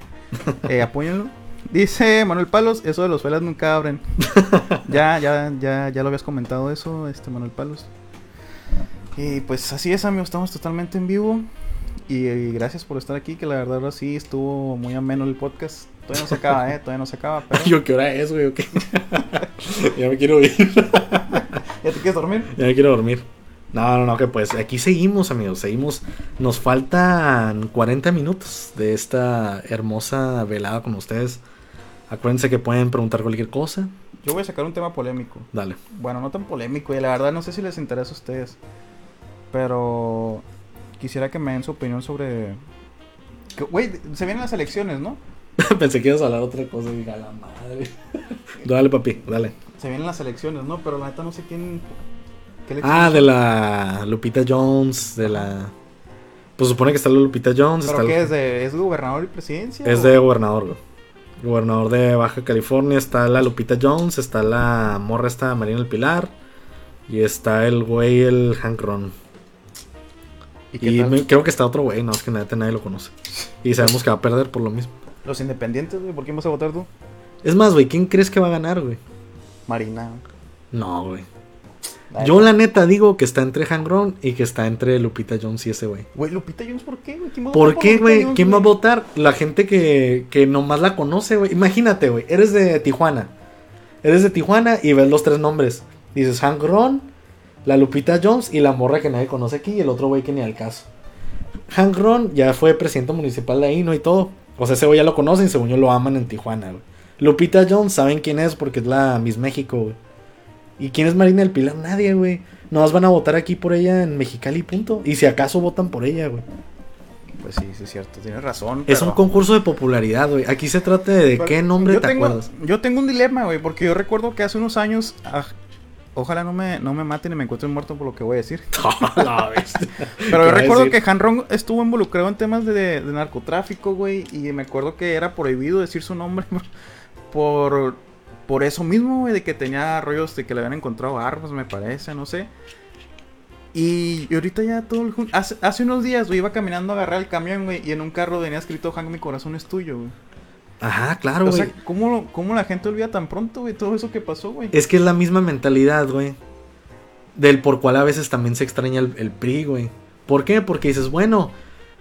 eh, apóyenlo. Dice Manuel Palos, eso de los velas nunca abren. ya, ya, ya, ya lo habías comentado eso, este Manuel Palos. Y pues así es, amigos, estamos totalmente en vivo. Y, y gracias por estar aquí, que la verdad ahora sí estuvo muy ameno el podcast. Todavía no se acaba, eh, todavía no se acaba, pero... Yo, ¿qué hora es, güey? ¿O qué? ya me quiero ir. ¿Ya te quieres dormir? ya me quiero dormir. No, no, no, que pues aquí seguimos, amigos. Seguimos. Nos faltan 40 minutos de esta hermosa velada con ustedes. Acuérdense que pueden preguntar cualquier cosa. Yo voy a sacar un tema polémico. Dale. Bueno, no tan polémico, y la verdad no sé si les interesa a ustedes. Pero quisiera que me den su opinión sobre. Güey, se vienen las elecciones, ¿no? Pensé que ibas a hablar otra cosa. Diga la madre. dale, papi, dale. Se vienen las elecciones, ¿no? Pero la neta no sé quién. ¿Qué Ah, de la Lupita Jones. De la. Pues supone que está la Lupita Jones. ¿Pero está qué el- es? De, ¿Es gobernador y presidencia? Es o- de gobernador, güey. Gobernador de Baja California. Está la Lupita Jones. Está la morra esta Marina El Pilar. Y está el güey, el Hank Ron. ¿Y me- creo que está otro güey, no, es que neta nadie lo conoce. Y sabemos que va a perder por lo mismo. Los independientes, güey. ¿Por quién vas a votar tú? Es más, güey, ¿quién crees que va a ganar, güey? Marina. No, güey. Yo la neta digo que está entre Hank Ron y que está entre Lupita Jones y ese güey. Güey, Lupita Jones, ¿por qué, güey? ¿Quién va a ¿Por votar qué, güey? ¿Quién va a votar? La gente que, que nomás la conoce, güey. Imagínate, güey. Eres de Tijuana. Eres de Tijuana y ves los tres nombres. Dices Hank Ron, la Lupita Jones y la morra que nadie conoce aquí y el otro güey que ni al caso. Hank Ron ya fue presidente municipal de ahí, ¿no? Y todo. O sea, ese güey ya lo conocen, según yo lo aman en Tijuana, güey. Lupita Jones, ¿saben quién es? Porque es la Miss México, güey. ¿Y quién es Marina del Pilar? Nadie, güey. Nomás van a votar aquí por ella en Mexicali, punto. Y si acaso votan por ella, güey. Pues sí, sí es cierto. Tienes razón. Es pero- un concurso de popularidad, güey. Aquí se trata de, Pero qué nombre te tengo, acuerdas. Yo tengo un dilema, güey, porque yo recuerdo que hace unos años. ah, ojalá no me, no me maten y me encuentren muerto por lo que voy a decir. Pero ¿Qué yo recuerdo que Hanron estuvo involucrado en temas de, de narcotráfico, güey. Y me acuerdo que era prohibido decir su nombre por, por eso mismo, güey, de que tenía rollos de que le habían encontrado armas, me parece, no sé. Y, y ahorita ya todo el... Hace, hace unos días, güey, iba caminando a agarrar el camión, güey, y en un carro venía escrito Hank, mi corazón es tuyo, güey. Ajá, claro, O güey. sea, ¿cómo, ¿cómo la gente olvida tan pronto, güey, todo eso que pasó, güey? Es que es la misma mentalidad, güey. Del por cual a veces también se extraña el, el PRI, güey. ¿Por qué? Porque dices, bueno,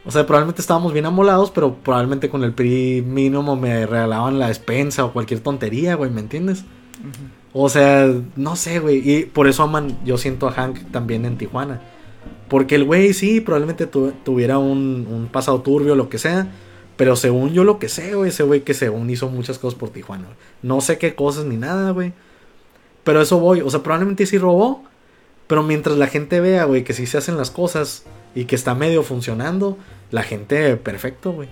o sea, probablemente estábamos bien amolados, pero probablemente con el PRI mínimo me regalaban la despensa o cualquier tontería, güey, ¿me entiendes? O sea, no sé, güey. Y por eso aman, yo siento a Hank también en Tijuana. Porque el güey sí, probablemente tu- tuviera un, un pasado turbio, lo que sea. Pero según yo lo que sé, güey, ese güey que según hizo muchas cosas por Tijuana. No sé qué cosas ni nada, güey. Pero eso voy. O sea, probablemente sí robó. Pero mientras la gente vea, güey, que sí se hacen las cosas y que está medio funcionando, la gente, perfecto, güey.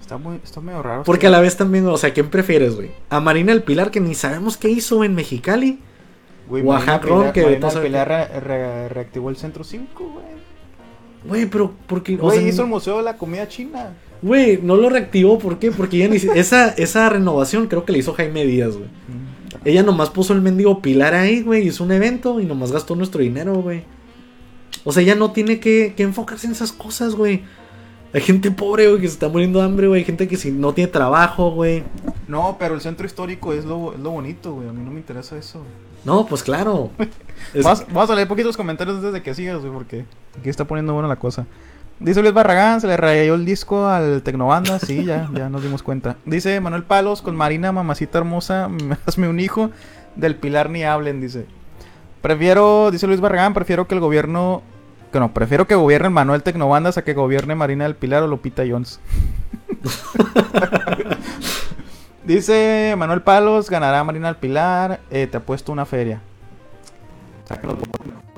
Está, muy, está medio raro. Porque a la vez también, o sea, ¿quién prefieres, güey? A Marina El Pilar, que ni sabemos qué hizo en Mexicali. Güey, o a Ron, que Marina sabe Pilar re- re- reactivó el centro cívico, güey. Güey, pero porque, o Güey, sea, hizo el museo de la comida china. güey, no lo reactivó, ¿por qué? Porque ella ni esa esa renovación creo que la hizo Jaime Díaz, güey. Ella nomás puso el mendigo pilar ahí, güey, hizo un evento y nomás gastó nuestro dinero, güey. O sea, ella no tiene que, que enfocarse en esas cosas, güey. Hay gente pobre, güey, que se está muriendo de hambre, güey. Hay gente que si no tiene trabajo, güey. No, pero el centro histórico es lo, es lo bonito, güey. A mí no me interesa eso. güey. No, pues claro. Es- Vamos, vamos a leer poquitos comentarios antes de que sigas, güey, porque aquí está poniendo buena la cosa. Dice Luis Barragán, se le rayó el disco al Tecnobanda. Sí, ya, ya nos dimos cuenta. Dice Manuel Palos, con Marina, mamacita hermosa, hazme un hijo. Del Pilar ni hablen, dice. Prefiero, dice Luis Barragán, prefiero que el gobierno... Que no, prefiero que gobierne Manuel Tecnobandas a que gobierne Marina del Pilar o Lupita Jones. dice Manuel Palos, ganará Marina del Pilar, eh, te apuesto una feria.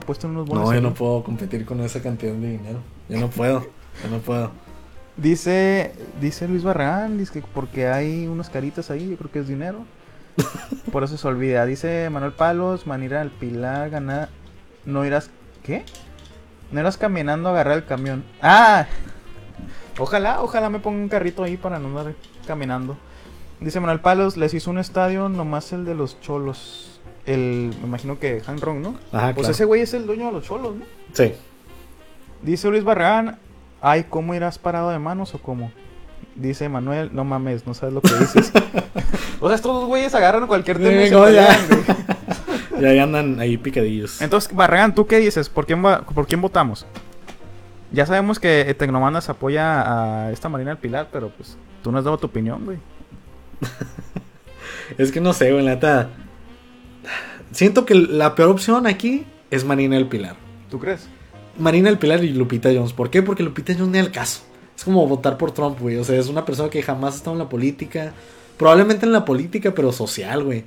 Apuesto unos bonos. No, yo no puedo competir con esa cantidad de dinero. Yo no puedo. Yo no puedo. Dice, dice Luis Barragán, dice que porque hay unos caritas ahí, yo creo que es dinero. Por eso se olvida. Dice Manuel Palos, Manira del Pilar, ganar. No irás. ¿Qué? No irás caminando a agarrar el camión. ¡Ah! Ojalá, ojalá me ponga un carrito ahí para no andar caminando. Dice Manuel Palos, les hizo un estadio, nomás el de los cholos. El, me imagino que Han Rong, ¿no? Ajá, Pues claro. ese güey es el dueño de los cholos, ¿no? Sí. Dice Luis Barragán, ay, ¿cómo irás parado de manos o cómo? Dice Manuel, no mames, no sabes lo que dices. o sea, estos dos güeyes agarran cualquier tema y Sí, ya. pelean, güey. Y ahí andan ahí picadillos. Entonces, Barragán, ¿tú qué dices? ¿Por quién, va- ¿Por quién votamos? Ya sabemos que Tecnomandas apoya a esta Marina del Pilar, pero pues tú no has dado tu opinión, güey. Es que no sé, güey, la neta. Siento que la peor opción aquí es Marina del Pilar. ¿Tú crees? Marina del Pilar y Lupita Jones. ¿Por qué? Porque Lupita Jones ni al caso. Es como votar por Trump, güey. O sea, es una persona que jamás ha estado en la política. Probablemente en la política, pero social, güey.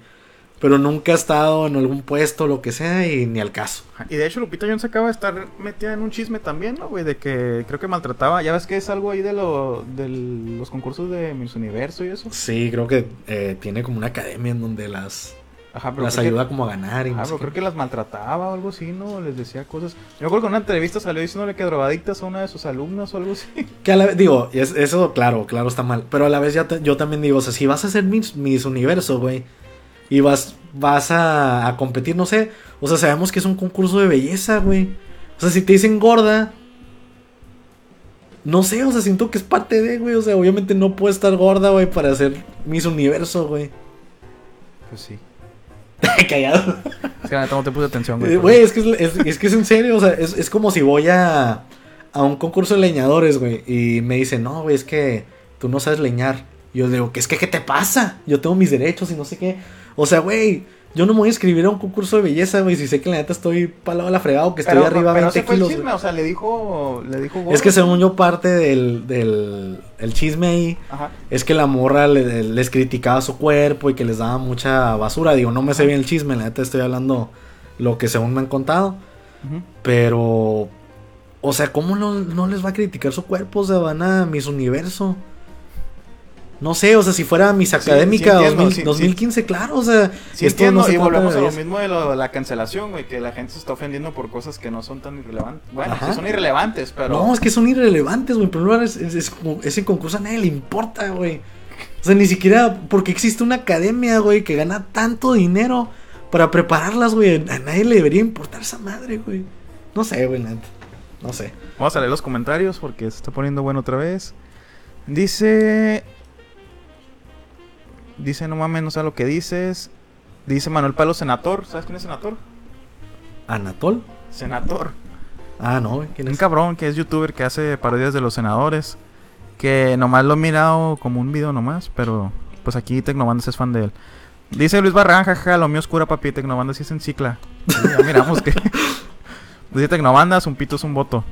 Pero nunca ha estado en algún puesto, lo que sea, y ni al caso. Y de hecho Lupita Jones acaba de estar metida en un chisme también, ¿no, güey? De que creo que maltrataba. Ya ves que es algo ahí de, lo, de los concursos de Miss Universo y eso. Sí, creo que eh, tiene como una academia en donde las, Ajá, pero las creo que- ayuda como a ganar. Y no Ah, sé pero creo que las maltrataba o algo así, ¿no? Les decía cosas. Yo acuerdo que en una entrevista salió diciéndole que drogadictas a una de sus alumnas o algo así. Que a la vez, digo, es- eso claro, claro está mal. Pero a la vez ya te- yo también digo, o sea, si vas a hacer mis, mis universo, güey, y vas, vas a, a competir, no sé, o sea, sabemos que es un concurso de belleza, güey. O sea, si te dicen gorda, no sé, o sea, siento que es parte de, güey. O sea, obviamente no puedo estar gorda, güey, para hacer mis universo, güey. Pues sí. Callado. Es que no te puse atención, Eh, güey. Güey, es que es, es- es que es en serio, o sea, es, es como si voy a, a un concurso de leñadores, güey, y me dicen, no, güey, es que tú no sabes leñar. Y yo digo, ¿qué es que qué te pasa? Yo tengo mis derechos y no sé qué. O sea, güey, yo no me voy a inscribir a un concurso de belleza, güey, si sé que la neta estoy palado a la fregada o que estoy pero, arriba pero 20 ese fue el kilos. chisme, o sea, le dijo, le dijo Es que según yo parte del, del el chisme ahí Ajá. es que la morra le- les criticaba su cuerpo y que les daba mucha basura. Digo, no me sé bien el chisme, la neta estoy hablando lo que según me han contado. Pero, o sea, ¿cómo no, no les va a criticar su cuerpo? O sea, van a Miss Universo. No sé, o sea, si fuera Miss Sí, Académica sí entiendo, 2000 sí, sí. 2015, claro, o sea, Sí, esto entiendo, no se y volvemos a lo mismo de lo de la cancelación, güey, que la gente se está ofendiendo por cosas que no son tan irrelevantes. Bueno, Ajá. sí son irrelevantes, pero... No, es que son irrelevantes, güey. En primer lugar, es, es- es- ese concurso a nadie le importa, güey. O sea, ni siquiera porque existe una academia, güey, que gana tanto dinero para prepararlas, güey. A nadie le debería importar esa madre, güey. No sé, güey. No sé. Vamos a leer los comentarios porque se está poniendo bueno otra vez. Dice. Dice, no mames, no sé lo que dices. Dice Manuel Palo Senator. ¿Sabes quién es Senator? ¿Anatol? Senator. Ah, no. ¿Quién Un es? cabrón que es youtuber que hace parodias de los senadores. Que nomás lo he mirado como un video nomás. Pero pues aquí Tecnobandas es fan de él. Dice Luis Barragán, jaja, lo mío oscura, papi. Tecnobandas sí es en cicla. Ya miramos que. Dice Tecnobandas, un pito es un voto.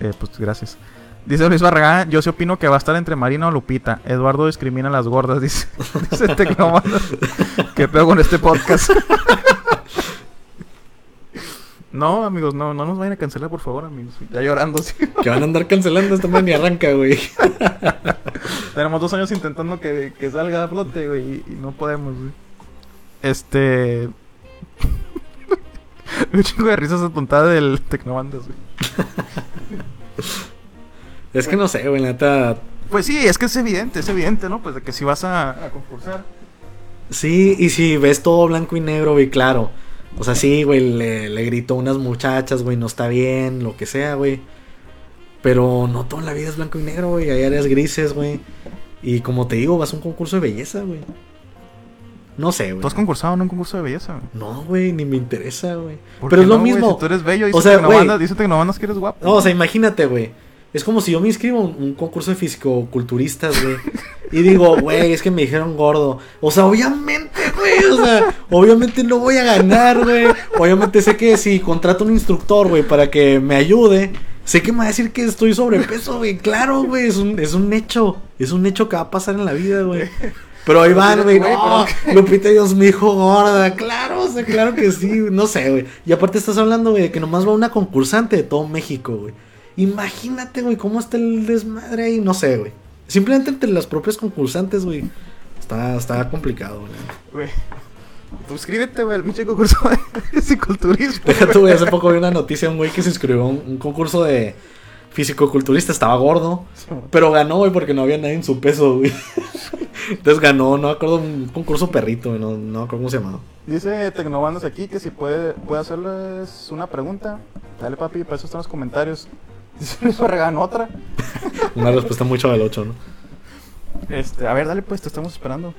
Eh, pues gracias. Dice Luis Barragán, yo sí opino que va a estar entre Marina o Lupita. Eduardo discrimina a las gordas, dice, dice Tecnobandas. ¿Qué pedo con este podcast? no, amigos, no, no nos vayan a cancelar, por favor, amigos. Ya llorando, sí. Que van a andar cancelando esta madre ni arranca, güey. Tenemos dos años intentando que, que salga a flote, güey, y, y no podemos, güey. Este. Un chingo de risas apuntada del Tecnobandas, güey. Es que no sé, güey, la neta. Pues sí, es que es evidente, es evidente, ¿no? Pues de que si vas a, a concursar. Sí, y si ves todo blanco y negro, güey, claro. O sea, sí, güey, le, le gritó a unas muchachas, güey, no está bien, lo que sea, güey. Pero no toda la vida es blanco y negro, güey. Hay áreas grises, güey. Y como te digo, vas a un concurso de belleza, güey. No sé, güey. ¿Tú has concursado en un concurso de belleza? güey? No, güey, ni me interesa, güey. ¿Por Pero es lo no, mismo. Si tú eres bello, dice O sea, que eres guapo. No, o sea, imagínate, güey. Es como si yo me inscribo a un, un concurso de fisicoculturistas, güey. Y digo, güey, es que me dijeron gordo. O sea, obviamente, güey. O sea, obviamente no voy a ganar, güey. Obviamente sé que si contrato un instructor, güey, para que me ayude, sé que me va a decir que estoy sobrepeso, güey. Claro, güey, es un, es un hecho. Es un hecho que va a pasar en la vida, güey. Pero ahí van, güey. No, Lupita Dios me dijo gorda. Claro, o sea, claro que sí. No sé, güey. Y aparte estás hablando, güey, de que nomás va una concursante de todo México, güey. Imagínate, güey, cómo está el desmadre ahí. No sé, güey. Simplemente entre las propias concursantes, güey. Está, está complicado, güey. Inscríbete, güey, al pinche concurso de fisiculturismo. Güey. Hace poco vi una noticia de un güey que se inscribió a un, un concurso de fisicoculturista. Estaba gordo. Pero ganó, güey, porque no había nadie en su peso, güey. Entonces ganó, no me acuerdo, un concurso perrito, güey. No, no acuerdo cómo se llamaba. Dice Tecnobandas aquí que si puede, puede hacerles una pregunta. Dale, papi, para eso están los comentarios. Luis Barragán, otra. Una respuesta mucho del 8, ¿no? Este, a ver, dale, pues, te estamos esperando.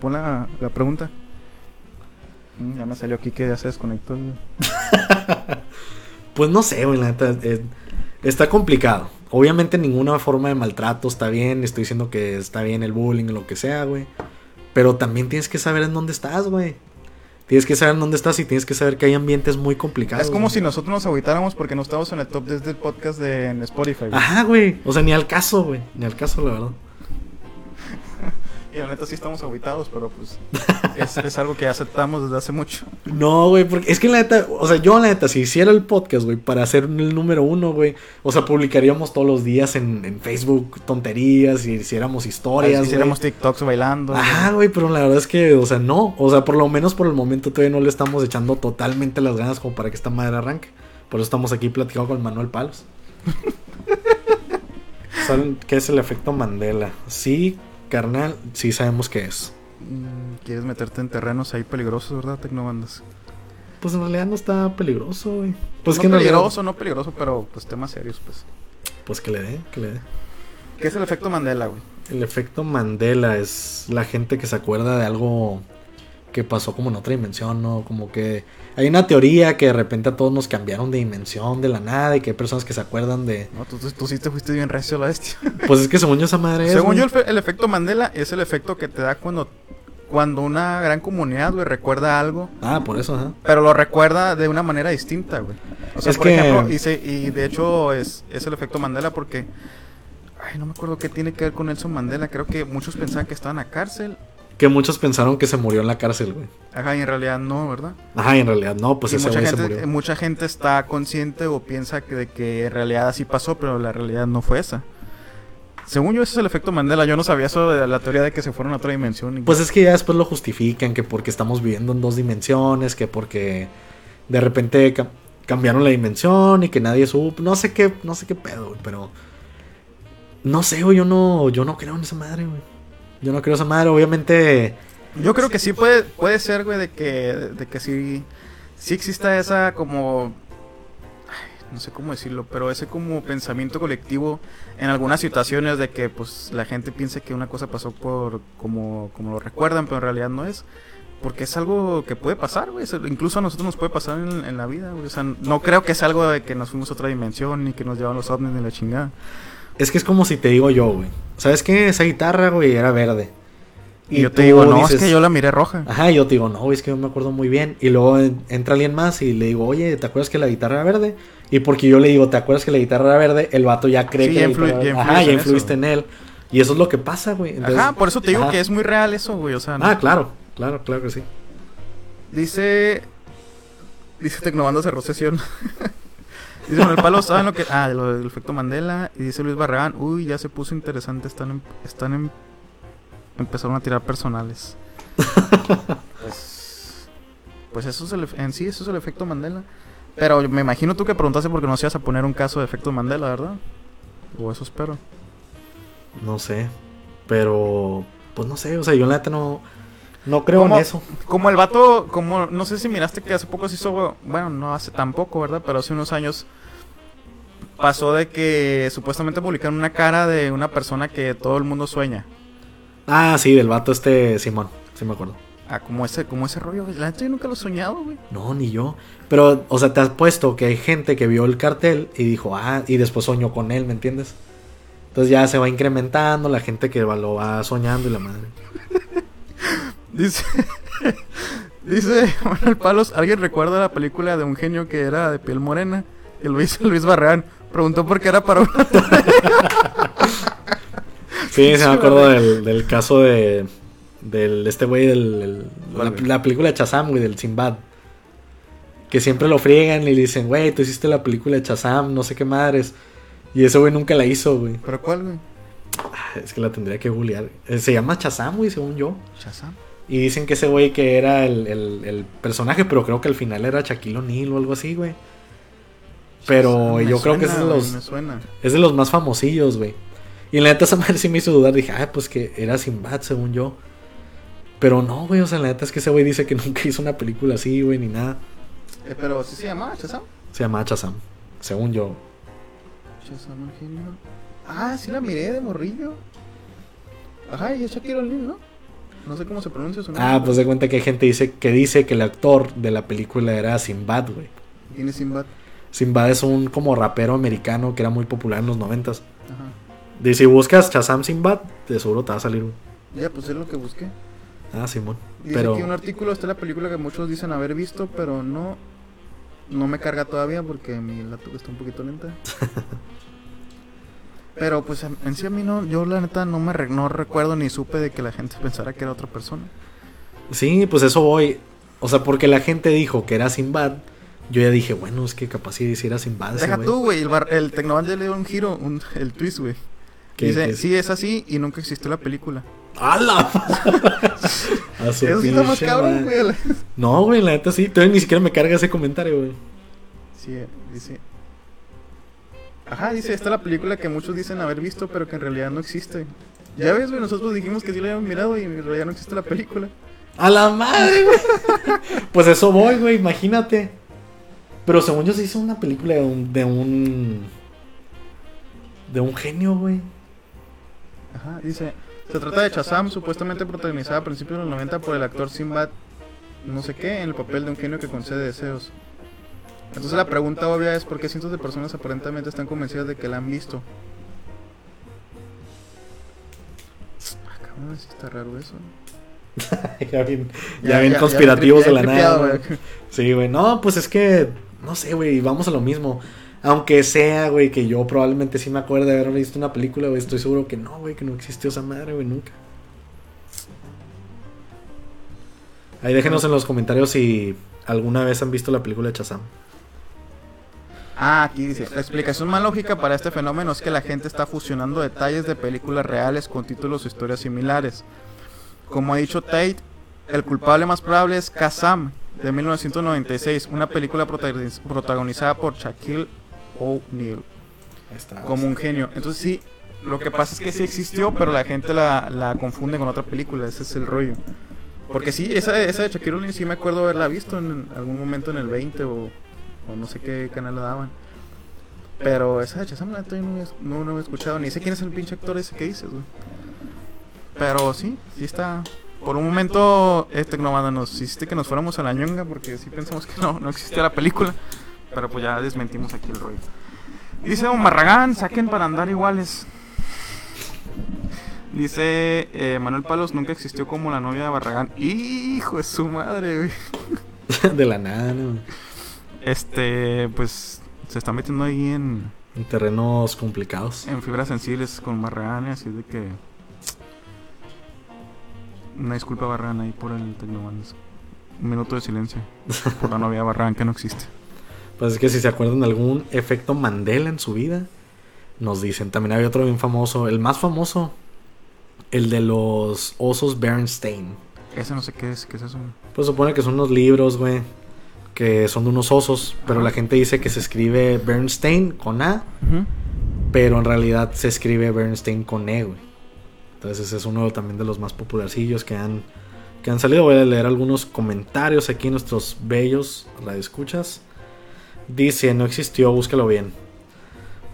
Pon la, la pregunta. Mm, ya me salió aquí que ya se desconectó. el- Pues no sé, güey, la neta. eh, está complicado. Obviamente ninguna forma de maltrato está bien. Estoy diciendo que está bien el bullying o lo que sea, güey. Pero también tienes que saber en dónde estás, güey. Tienes que saber en dónde estás y tienes que saber que hay ambientes muy complicados. Es como güey. si nosotros nos agüitáramos porque no estamos en el top desde el podcast de en Spotify. güey. Ajá, güey. O sea, ni al caso, güey. Ni al caso, la verdad. Y la neta sí estamos agüitados, pero pues es, es algo que aceptamos desde hace mucho. No, güey, porque es que la neta, o sea, yo la neta, si hiciera el podcast, güey, para ser el número uno, güey, o sea, publicaríamos todos los días en, en Facebook tonterías y hiciéramos historias, Hiciéramos güey. TikToks bailando. Ajá, güey, pero la verdad es que, o sea, no, o sea, por lo menos por el momento todavía no le estamos echando totalmente las ganas como para que esta madre arranque. Por eso estamos aquí platicando con Manuel Palos. ¿Saben qué es el efecto Mandela? Sí, carnal, sí sabemos qué es. Mm, Quieres meterte en terrenos ahí peligrosos, ¿verdad, Tecnobandas? Pues en realidad no está peligroso, güey. Pues no que en realidad- peligroso, no peligroso, pero pues temas serios, pues. Pues que le dé, que le dé. ¿Qué es el efecto Mandela, güey? El efecto Mandela es la gente que se acuerda de algo que pasó como en otra dimensión, ¿no? Como que hay una teoría que de repente a todos nos cambiaron de dimensión de la nada y que hay personas que se acuerdan de... No, tú, tú, tú sí te fuiste bien recio a la bestia. Pues es que según yo esa madre es... Según yo, el, fe- el efecto Mandela es el efecto que te da cuando, cuando una gran comunidad, güey, recuerda algo, Ah, por eso, ajá. pero lo recuerda de una manera distinta, güey. O sea, Es por que- ejemplo, y, se- y de hecho es, es el efecto Mandela porque... Ay, no me acuerdo qué tiene que ver con Nelson Mandela. Creo que muchos pensaban que estaba en la cárcel. Que muchos pensaron que se murió en la cárcel, güey. Ajá, y en realidad no, ¿verdad? Ajá, y en realidad no, pues y ese mucha güey se murió. mucha gente está consciente o piensa que, de que en realidad así pasó, pero la realidad no fue esa. Según yo, ese es el efecto Mandela. Yo no sabía eso de la teoría de que se fueron a otra dimensión. Pues es que ya después lo justifican, que porque estamos viviendo en dos dimensiones, que porque de repente ca- cambiaron la dimensión y que nadie supo, no sé qué, no sé qué pedo, güey, pero no sé, güey, yo no, yo no creo en esa madre, güey. Yo no creo esa madre, obviamente, Yo creo que sí puede, puede ser, güey, de que, de que sí, sí exista esa como... No sé cómo decirlo, pero ese como pensamiento colectivo en algunas situaciones de que pues la gente piense que una cosa pasó por como, como lo recuerdan, pero en realidad no es. Porque es algo que puede pasar, güey. Incluso a nosotros nos puede pasar en, en la vida, güey. O sea, no creo que es algo de que nos fuimos a otra dimensión ni que nos llevan los ovnis ni la chingada. Es que es como si te digo yo, güey. ¿Sabes qué? Esa guitarra, güey, era verde. Y, yo te digo, no, dices- es que yo la miré roja. Ajá, y yo te digo, no, güey, es que yo me acuerdo muy bien. Y luego en- entra alguien más y le digo, oye, ¿te acuerdas que la guitarra era verde? Y porque yo le digo, ¿te acuerdas que la guitarra era verde? El vato ya cree Sí, que ya la guitarra- ya Ajá, ya en influiste en él. Y eso es lo que pasa, güey. Entonces- Ajá, por eso te digo Ajá. que es muy real eso, güey. O sea, no- Ah, claro, claro, claro que sí. Dice. Dice Tecnobanda cerró sesión. dice Manuel Palo, ¿saben lo que.? Ah, lo del efecto Mandela. Y dice Luis Barragán, uy, ya se puso interesante. Están en. Están en empezaron a tirar personales. pues. Pues eso es el, en sí, eso es el efecto Mandela. Pero me imagino tú que preguntaste porque no se ibas a poner un caso de efecto Mandela, ¿verdad? O eso espero. No sé. Pero, pues no sé, o sea, yo la neta no. No creo Como- en eso. Como el vato, como no sé si miraste que hace poco se hizo, bueno, no hace tampoco, ¿verdad? Pero hace unos años pasó de que supuestamente publicaron una cara de una persona que todo el mundo sueña. Ah, sí, del vato este Simón. Sí me acuerdo. Ah, como ese, como ese rollo, güey. La neta yo nunca lo he soñado, güey. No, ni yo. Pero, o sea, te has puesto que hay gente que vio el cartel y dijo, ah, y después soñó con él, ¿me entiendes? Entonces ya se va incrementando la gente que lo va soñando y la madre. Dice, dice Manuel Palos, ¿alguien recuerda la película de un genio que era de piel morena? Y lo hizo Luis Barragán. Preguntó por qué era para una... Sí, se me acuerdo del, del caso de. Del, este güey, del, el- ¿Cuál, la, película de Chazam, güey, del Sinbad. Que siempre lo friegan y le dicen, güey, tú hiciste la película de Chazam, no sé qué madres. Y ese güey nunca la hizo, güey. ¿Pero cuál, güey? Ah, Es que la tendría que googlear. Eh, Se llama Chazam, güey, según yo. Shazam. Y dicen que ese güey que era el, el- el personaje, pero creo que al final era Shaquille O'Neal o algo así, güey. Pero Me yo creo que es de los, Me suena. es de los más famosillos, güey. Y en la neta esa madre sí me hizo dudar. Dije, ah, pues que era Sinbad, según yo. Pero no, güey, o sea, la neta es que ese güey dice que nunca hizo una película así, güey, ni nada. Eh, pero sí se llama Shazam. Se llama Chazam, según yo. El genio. Ah, sí la miré de morrillo. Ajá, y es Shaquille O'Neal, ¿no? No sé cómo se pronuncia su nombre. Ah, pues de cuenta que hay gente dice, que dice que el actor de la película era Sinbad, güey. ¿Quién es Sinbad? Sinbad es un como rapero americano que era muy popular en los noventas. Ajá. Dice, si buscas Chazam Sinbad, de seguro te va a salir. Ya, pues es lo que busqué. Ah, Simón. Dice Pero... aquí un artículo, está la película que muchos dicen haber visto, pero no no me carga todavía porque mi laptop está un poquito lenta. pero pues en en sí a mí no, yo la neta no me re- no recuerdo ni supe de que la gente pensara que era otra persona. Sí, pues eso voy. O sea, porque la gente dijo que era Sinbad. Yo ya dije, bueno, es que capaz si era Sinbad ese Deja tú, güey, el, bar- el Tecnoban ya le dio un giro, un- el twist, güey. Dice, sí, es así y nunca existió la película. ¡Hala! Eso está más cabrón, güey. No, güey, la neta sí. Todavía ni siquiera me carga ese comentario, güey. Sí, eh, dice. Ajá, dice, esta es la película que muchos dicen haber visto, pero que en realidad no existe. Ya ves, güey, nosotros dijimos que sí la habíamos mirado y en realidad no existe la película. ¡A la madre, güey! pues eso voy, güey, imagínate. Pero según yo se hizo una película de un. de un. de un genio, güey. Ajá, dice, se trata de Shazam, supuestamente protagonizada a principios de los 90 por el actor Sinbad, no sé qué, en el papel de un genio que concede deseos. Entonces la pregunta obvia es por qué cientos de personas aparentemente están convencidas de que la han visto. Ah, cabrón, sí está raro eso. ya bien, ya bien conspirativos de la nada. güey. Sí, güey. No, pues es que. No sé, güey. Vamos a lo mismo. Aunque sea, güey, que yo probablemente sí me acuerde de haber visto una película, güey. Estoy seguro que no, güey, que no existió esa madre, güey, nunca. Ahí déjenos en los comentarios si alguna vez han visto la película de Chazam. Ah, aquí dice, la explicación más lógica para este fenómeno es que la gente está fusionando detalles de películas reales con títulos o historias similares. Como ha dicho Tate, el culpable más probable es Kazam, de 1996, una película protagoniz- protagonizada por Shaquille O'Neal, como un genio. Entonces sí, lo que pasa es que sí existió, pero la gente la, la confunde con otra película, ese es el rollo. Porque sí, esa, esa de Shaquille O'Neal sí me acuerdo haberla visto en algún momento en el 20 o, o no sé qué canal la daban. Pero esa de Shazam la no, no, no había escuchado, ni sé quién es el pinche actor ese que dices, güey. Pero sí, sí está. Por un momento, eh, Tecnomanda nos hiciste que nos fuéramos a la ñonga porque sí pensamos que no, no existía la película. Pero pues ya desmentimos aquí el rollo. Dice Don Barragán, saquen para andar iguales. Dice eh, Manuel Palos, nunca existió como la novia de Barragán. Hijo de su madre, güey. de la nada, ¿no? Este, pues se está metiendo ahí en, En terrenos complicados. en fibras sensibles con Barragán, así de que. Una disculpa, Barragán, ahí por el Tecnomans. Un minuto de silencio por la novia de Barragán que no existe. Pues es que si se acuerdan de algún efecto Mandela en su vida, nos dicen. También había otro bien famoso, el más famoso, el de los osos Bernstein. Ese no sé qué es, qué es eso. Pues supone que son unos libros, güey, que son de unos osos, pero la gente dice que se escribe Bernstein con A, pero en realidad se escribe Bernstein con E, güey. Entonces ese es uno también de los más popularcillos que han que han salido. Voy a leer algunos comentarios aquí, nuestros bellos radioescuchas. Dice, no existió, búscalo bien.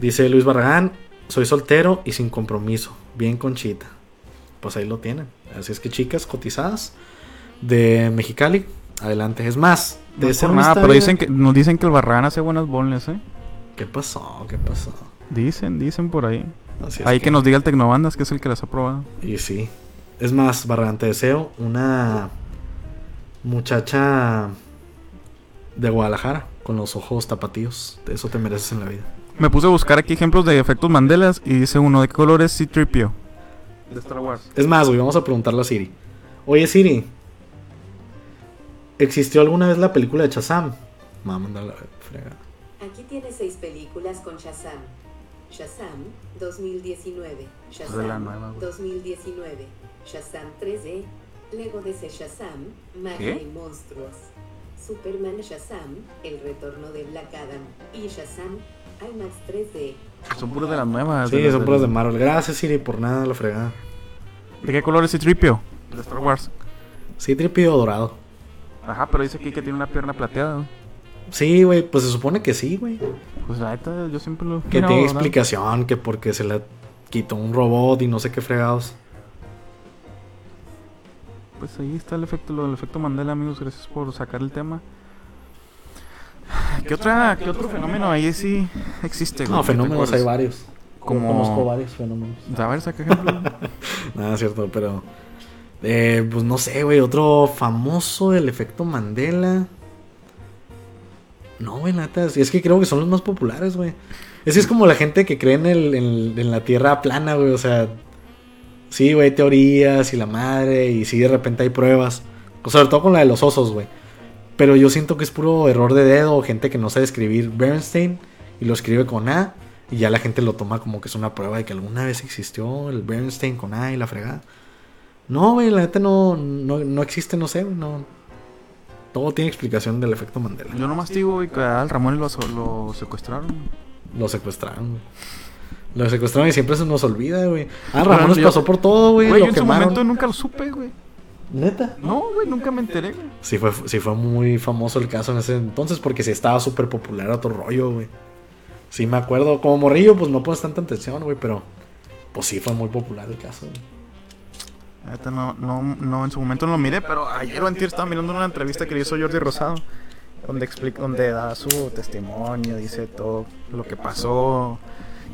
Dice Luis Barragán, soy soltero y sin compromiso. Bien conchita. Pues ahí lo tienen. Así es que chicas cotizadas de Mexicali, adelante. Es más, de No ser nada, pero dicen que, nos dicen que el Barragán hace buenas bonles, ¿eh? ¿Qué pasó? ¿Qué pasó? Dicen, dicen por ahí. Así es Ahí que... nos diga el Tecnobandas, que es el que las ha probado. Y sí. Es más, Barragán, te deseo una muchacha de Guadalajara con los ojos tapatíos. Eso te mereces en la vida. Me puse a buscar aquí ejemplos de efectos Mandelas y dice uno de qué color es C-Tripio. De Star Wars. Es más, güey, vamos a preguntarle a Siri. Oye, Siri. ¿Existió alguna vez la película de Shazam? Me va a mandar la fregada. Aquí tiene seis películas con Shazam. Shazam 2019, Shazam De la nueva, güey. 2019, Shazam 3D, Lego DC Shazam, Magia ¿Qué? y Monstruos, Superman Shazam, El Retorno de Black Adam y Shazam IMAX 3D. Son puras de las nuevas. Sí, de son puras de Marvel. Gracias, Siri, por nada, la fregada. ¿De qué color es C-Tripio? De Star Wars. Sí, tripio dorado. Ajá, pero dice aquí que tiene una pierna plateada. Sí, güey, pues se supone que sí, güey. Pues la neta, yo siempre lo. Que tiene explicación, que porque se la quitó un robot y no sé qué fregados. Pues ahí está el efecto, lo del efecto Mandela, amigos. Gracias por sacar el tema. ¿Qué, otra, ¿Qué otro fenómeno ahí sí existe? güey? No, ¿Que te fenómenos hay varios. Como- Conozco varios fenómenos. A ver, saca ejemplo. Nada, es cierto, pero. eh, pues no sé, güey. Otro famoso del efecto Mandela. No, güey, neta. Es que creo que son los más populares, güey. Es que es como la gente que cree en, el, en, la tierra plana, güey. O sea, sí, güey, teorías y la madre. Y sí, de repente hay pruebas. O sobre todo con la de los osos, güey. Pero yo siento que es puro error de dedo. Gente que no sabe escribir Bernstein y lo escribe con A. Y ya la gente lo toma como que es una prueba de que alguna vez existió el Bernstein con A y la fregada. No, güey, la neta no, no, no existe, no sé, no. Todo tiene explicación del efecto Mandela. Yo nomás digo, güey, que al Ramón lo, lo secuestraron. Lo secuestraron, güey. Lo secuestraron y siempre se nos olvida, güey. Ah, Ramón nos pasó por todo, güey. Güey, Lo yo en su quemaron. momento nunca lo supe, güey. Neta. No, güey, nunca me enteré, güey. Sí fue, sí fue muy famoso el caso en ese entonces porque sí estaba súper popular otro rollo, güey. Sí me acuerdo, como morrillo, pues no pones tanta atención, güey, pero pues sí fue muy popular el caso, güey. No, no, no, en su momento no lo miré, pero ayer o antier estaba mirando una entrevista que le hizo Jordi Rosado, donde explica, donde da su testimonio, dice todo lo que pasó,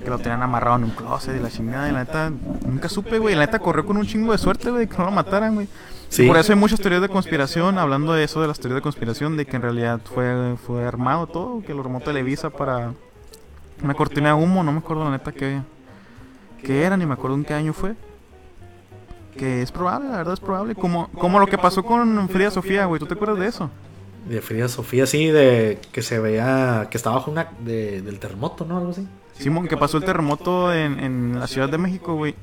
que lo tenían amarrado en un closet y la chingada, y la neta, nunca supe, güey, la neta corrió con un chingo de suerte, güey, que no lo mataran, güey. Sí. Por eso hay muchas teorías de conspiración, hablando de eso, de las teorías de conspiración, de que en realidad fue, fue armado todo, que lo armó Televisa para una cortina de humo, no me acuerdo la neta que, que era, ni me acuerdo en qué año fue. Que es probable, la verdad es probable. Como, como lo que pasó con Frida Sofía, güey. ¿Tú te acuerdas de eso? De Frida Sofía, sí, de que se veía que estaba bajo una de, del terremoto, ¿no? Algo así. Simón, que pasó el terremoto en, en la Ciudad de México, güey.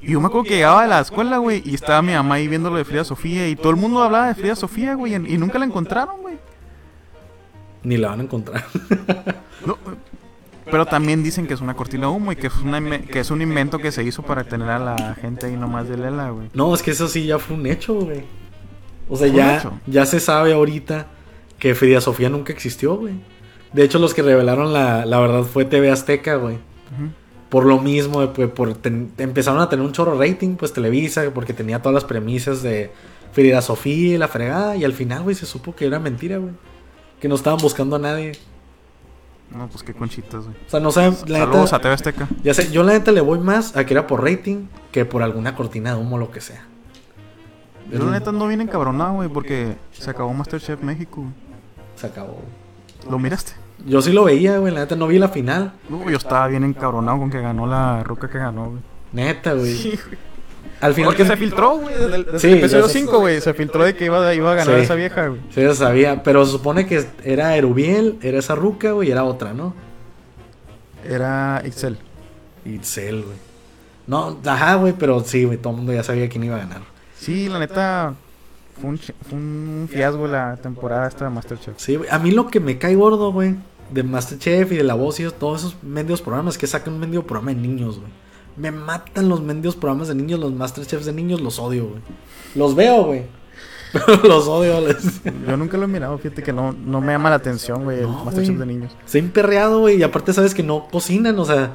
Y yo me acuerdo que llegaba de la escuela, güey, y estaba mi mamá ahí viendo lo de Frida Sofía. Y todo el mundo hablaba de Frida Sofía, güey, y, y nunca la encontraron, güey. Ni la van a encontrar. No, pero también dicen que es una cortina de humo y que es, una que es un invento que se hizo para tener a la gente ahí nomás de Lela, güey. no, es que eso sí ya fue un hecho, güey. O sea, ¿Fue un ya, hecho? ya se sabe ahorita que Frida Sofía nunca existió, güey. De hecho, los que revelaron la, la verdad fue TV Azteca, güey. Por lo mismo, eh, pues, por ten- empezaron a tener un chorro rating, pues Televisa, porque tenía todas las premisas de Frida Sofía y la fregada. Y al final, güey, se supo que era mentira, güey. Que no estaban buscando a nadie. No, pues qué conchitas, güey. O sea, no saben, la Saludos neta, a TV Azteca. Ya sé, yo la neta le voy más a que era por rating que por alguna cortina de humo o lo que sea. Yo la neta ando bien encabronado, güey, porque se acabó Masterchef México. güey. Se acabó. ¿Lo miraste? Yo sí lo veía, güey, la neta no vi la final. No, yo estaba bien encabronado con que ganó la ruca que ganó, güey. Neta, güey. Al final Porque que se filtró, güey, desde Sí, el episodio ya sé. 5, güey. Se filtró de que iba, iba a ganar Sí. esa vieja, güey. Sí, ya sabía, pero se supone que era Erubiel, era esa ruca, güey, y era otra, ¿no? Era Excel. Itzel, güey. No, ajá, güey, pero sí, güey, todo el mundo ya sabía quién iba a ganar. Sí, la neta, fue un, fue un fiasco la temporada esta de Masterchef. Sí, güey. A mí lo que me cae gordo, güey, de Masterchef y de La Voz y todos esos mendigos programas que sacan un mendigo programa de niños, güey. Me matan los mendigos programas de niños, los Masterchefs de niños, los odio, güey. Los veo, güey. los odio. les- Yo nunca lo he mirado, fíjate que no, no me llama la atención, güey, el No, Masterchef güey. de niños. Se ha emperreado, güey. Y aparte, sabes que no cocinan, o sea.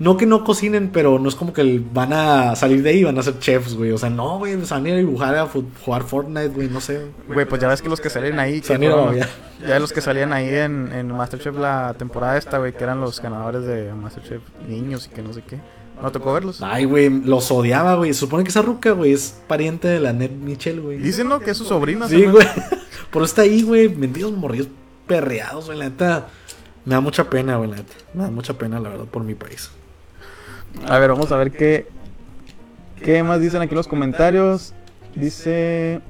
No que no cocinen, pero no es como que van a salir de ahí y van a ser chefs, güey. O sea, no, güey. Se van a ir a dibujar a jugar Fortnite, güey. No sé. Güey, pues ya ves que los que salen ahí, Se que han ido a fueron- babear. ya los que salían ahí en, en Masterchef la temporada esta, güey, que eran los ganadores de Masterchef niños y que no sé qué. ¿No tocó verlos? Ay, güey. Los odiaba, güey. Supone que esa ruca, güey, es pariente de la Ned Michelle, güey. Dicen, ¿no? Que es su sobrina. Sí, güey. Por eso está ahí, güey. Mendigos morrillos perreados, güey. La neta. Me da mucha pena, güey, la neta. Me da mucha pena, la verdad, por mi país. A ver, vamos a ver qué, qué más dicen aquí los comentarios. Dice...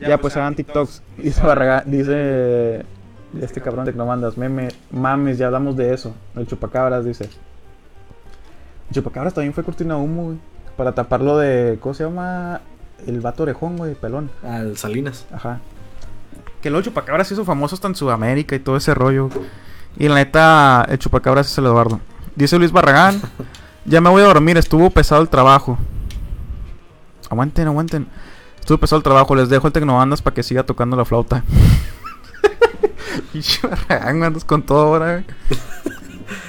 Ya, pues hagan TikToks. Dice dice... Este cabrón de que no mandas, meme, mames, ya hablamos de eso. El chupacabras dice. El chupacabras también fue cortina de humo, güey. Para taparlo de. ¿Cómo se llama? El vato orejón, güey, pelón. Al Salinas. Ajá. Que luego el chupacabras se hizo famoso hasta en Sudamérica y todo ese rollo. Y la neta, el chupacabras es el Eduardo. Dice Luis Barragán. ya me voy a dormir, estuvo pesado el trabajo. Aguanten, aguanten. Estuvo pesado el trabajo, les dejo el tecnobandas para que siga tocando la flauta. Pinche Barragán, andas con todo ahora, güey.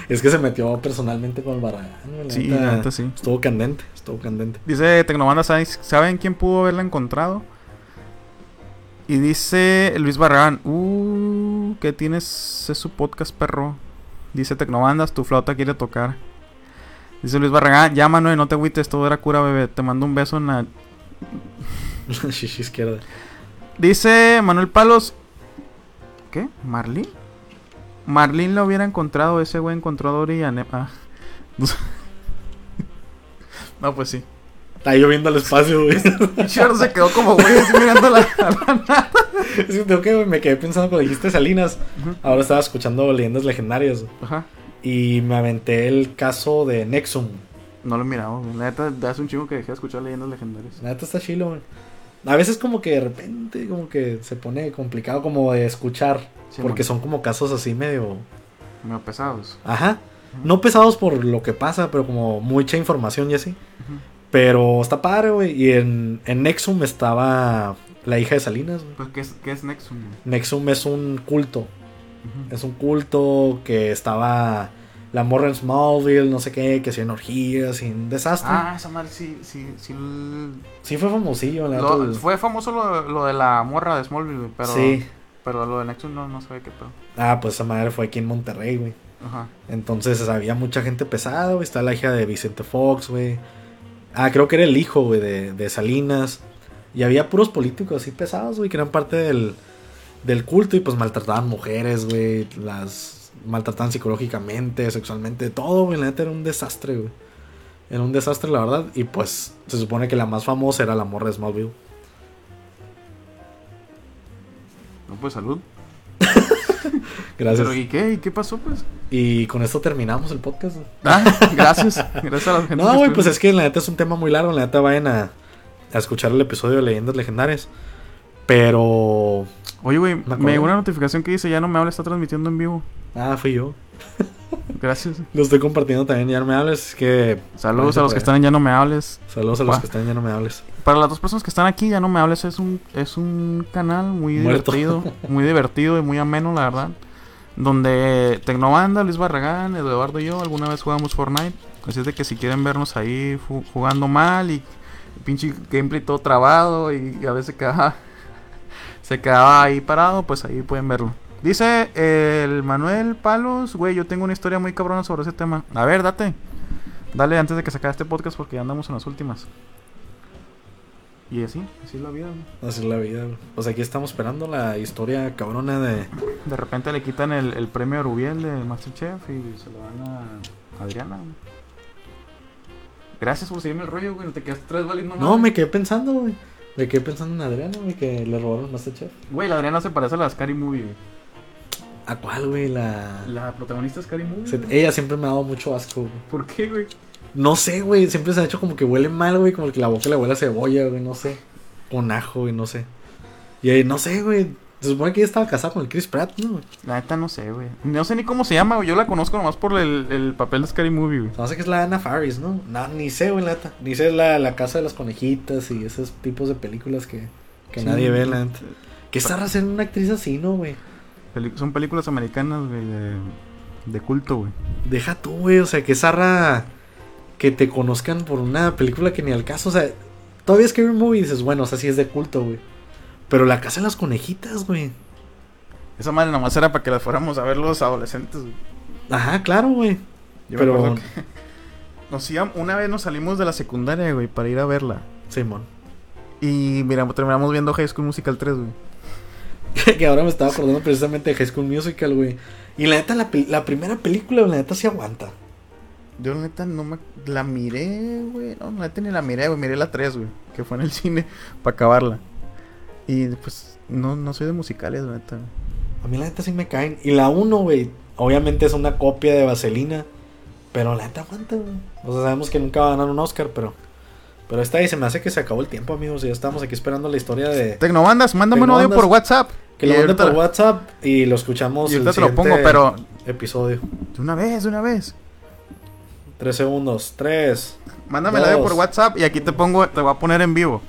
Es que se metió personalmente con el Barragán. La Sí, neta, la neta sí. Estuvo candente, estuvo candente. Dice Tecnobandas, ¿saben- ¿saben quién pudo haberla encontrado? Y dice Luis Barragán, uh, ¿qué tienes? Es su podcast, perro. Dice Tecnobandas, tu flauta quiere tocar. Dice Luis Barragán, ya Manuel, no te agüites, todo era cura, bebé. Te mando un beso en la... Shishi izquierda. Dice Manuel Palos, ¿qué? ¿Marlín? Marlín lo hubiera encontrado, ese güey encontró a Dory y a ah. No, pues sí. Está lloviendo al espacio, güey. Se quedó como güey así mirando la, nada. es que tengo que, me quedé pensando cuando dijiste Salinas. Ahora estaba escuchando leyendas legendarias. Ajá. Y me aventé el caso de Nexum. No lo he mirado, güey. La neta, hace un chingo que dejé de escuchar leyendas legendarias. La neta está chilo, güey. A veces como que de repente como que se pone complicado como de escuchar. Sí, porque son como casos así medio... Medio pesados. Ajá. No pesados por lo que pasa, pero como mucha información y así. Pero está padre, güey. Y en, en Nexum estaba la hija de Salinas, güey. Pues, ¿qué es, qué es Nexum? Nexum es un culto. Es un culto que estaba la morra en Smallville, no sé qué, que hacían orgías y un desastre. Ah, esa madre sí, sí, sí. Sí fue famosillo, la lo- fue famoso lo, lo de la morra de Smallville, güey, pero, Sí. pero lo de Nexum no, no sabe qué pedo. Ah, pues esa madre fue aquí en Monterrey, güey. Ajá. Entonces había mucha gente pesada, güey. Está la hija de Vicente Fox, güey. Ah, creo que era el hijo, güey, de, de Salinas. Y había puros políticos así pesados, güey, que eran parte del, del culto y pues maltrataban mujeres, güey. Las maltrataban psicológicamente, sexualmente, todo, güey. La neta era un desastre, güey. Era un desastre, la verdad. Y pues se supone que la más famosa era la morra de Smallville. No, pues salud. Gracias. Pero, ¿y qué? ¿Y qué pasó, pues? Y con esto terminamos el podcast. Ah, gracias. Gracias a la gente. No, güey, pues es que la neta es un tema muy largo. La neta vayan a, a escuchar el episodio de Leyendas Legendarias. Pero. Oye, güey, Me llegó una notificación que dice ya no me habla, está transmitiendo en vivo. Ah, fui yo. Gracias. Lo estoy compartiendo también. Ya no me hables. Es que. Saludos a los que están en Ya No Me Hables. Saludos a los que están, ya no me hables. Para las dos personas que están aquí, Ya No Me Hables es un, es un canal muy Muerto. divertido. muy divertido y muy ameno, la verdad. Donde Tecnobanda, Luis Barragán, Eduardo y yo alguna vez jugamos Fortnite. Así es de que si quieren vernos ahí jugando mal y pinche gameplay todo trabado y, a veces quedaba, se quedaba ahí parado, pues ahí pueden verlo. Dice el Manuel Palos, güey, yo tengo una historia muy cabrona sobre ese tema. A ver, date. Dale antes de que se acabe este podcast porque ya andamos en las últimas. Y así, así es la vida. güey. Así es la vida, güey. Pues aquí estamos esperando la historia cabrona de. De repente le quitan el, el premio Rubiel de Masterchef y se lo dan a Adriana. güey. Gracias por seguirme el rollo, güey. No te quedaste tres valiendo No, me quedé pensando, güey. Me quedé pensando en Adriana, güey, que le robaron Masterchef. Güey, la Adriana se parece a la Scary Movie, güey. ¿A cuál, güey? La. La protagonista Scary Movie. Se-. Ella siempre me ha dado mucho asco, güey. ¿Por qué, güey? No sé, güey. Siempre se ha hecho como que huele mal, güey. Como que la boca le huele a cebolla, güey. No sé. Con ajo, güey. No sé. Y ahí, no sé, güey. Se supone que ella estaba casada con el Chris Pratt, ¿no? La neta no sé, güey. No sé ni cómo se llama, güey. Yo la conozco nomás por el, el papel de Scary Movie, güey. No sé que es la Anna Faris, ¿no? No, ni sé, güey, la neta. Ni sé la, la casa de las conejitas y esos tipos de películas que Que Sí. nadie ve, la neta. ¿Qué zarra ser una actriz así, no, güey? Son películas americanas, güey, de, de culto, güey. Deja tú, güey. O sea, que zarra que te conozcan por una película que ni al caso. O sea, todavía es que un movie y dices, bueno, o sea, sí es de culto, güey. Pero la casa de las conejitas, güey. Esa madre nomás era para que las fuéramos a ver los adolescentes, güey. Ajá, claro, güey. Yo Pero- me acuerdo que nos íbamos- una vez nos salimos de la secundaria, güey, para ir a verla. Simón. Y mira, terminamos viendo High School Musical 3, güey. que ahora me estaba acordando precisamente de High School Musical, güey. Y la neta, la, la primera película, la neta, sí aguanta. Yo la neta no me... La miré, güey. No, la neta ni la miré, güey. Miré la 3, güey. Que fue en el cine para acabarla. Y pues no, no soy de musicales, la neta. A mí la neta sí me caen. Y la 1, güey, obviamente es una copia de Vaselina. Pero la neta aguanta, güey. O sea, sabemos que nunca va a ganar un Oscar, pero... Pero esta ahí se me hace que se acabó el tiempo, amigos. Y ya estamos aquí esperando la historia de... Tecnobandas, mándame un audio por WhatsApp. Que lo mande por WhatsApp y lo escuchamos Y el ahorita te lo pongo, pero Episodio. de una vez, de una vez. Tres segundos. Tres. Mándame el audio por. WhatsApp y aquí te pongo, te voy a poner en vivo.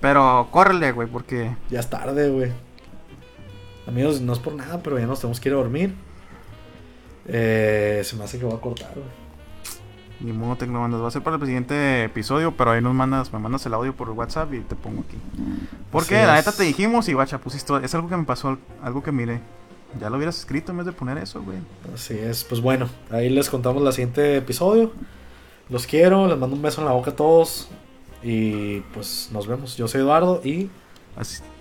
Pero córrele, güey, porque Ya es tarde, güey. Amigos, no es por nada, pero ya nos tenemos que ir a dormir. Eh, se me hace que voy a cortar, güey. ni modo Tecnobandas. Va a ser para el siguiente episodio, pero ahí nos mandas, me mandas el audio por WhatsApp y te pongo aquí. Porque Así la neta te dijimos y guacha, pusiste, es algo que me pasó, algo que miré. Ya lo hubieras escrito en vez de poner eso, güey. Así es, pues bueno, ahí les contamos el siguiente episodio. Los quiero, les mando un beso en la boca a todos. Y pues nos vemos. Yo soy Eduardo y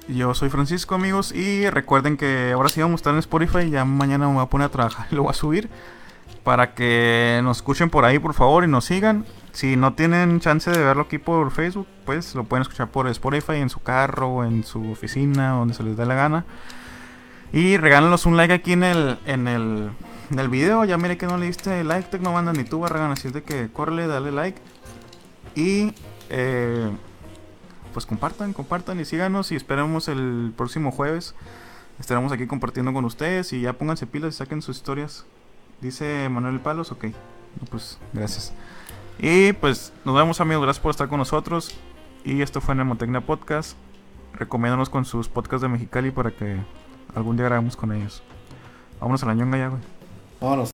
yo soy Francisco, amigos, y recuerden que ahora sí vamos a estar en Spotify. Ya mañana me voy a poner a trabajar y lo voy a subir. Para que nos escuchen por ahí, por favor, y nos sigan. Si no tienen chance de verlo aquí por Facebook, pues lo pueden escuchar por Spotify en su carro, o en su oficina, donde se les dé la gana. Y regálanos un like aquí en el, en el, en el video. Ya mire que no le diste like, Tecnobanda, ni tú, Barragan. Así es de que córrele, dale like. Y eh, pues compartan, compartan y síganos. Y esperemos el próximo jueves. Estaremos aquí compartiendo con ustedes. Y ya pónganse pilas y saquen sus historias. Dice Manuel Palos, ok. Pues gracias. Y pues nos vemos amigos, gracias por estar con nosotros. Y esto fue Nemotecnia Podcast. Recomiéndanos con sus podcasts de Mexicali para que algún día grabemos con ellos. Vámonos a la ñonga ya, güey. vámonos.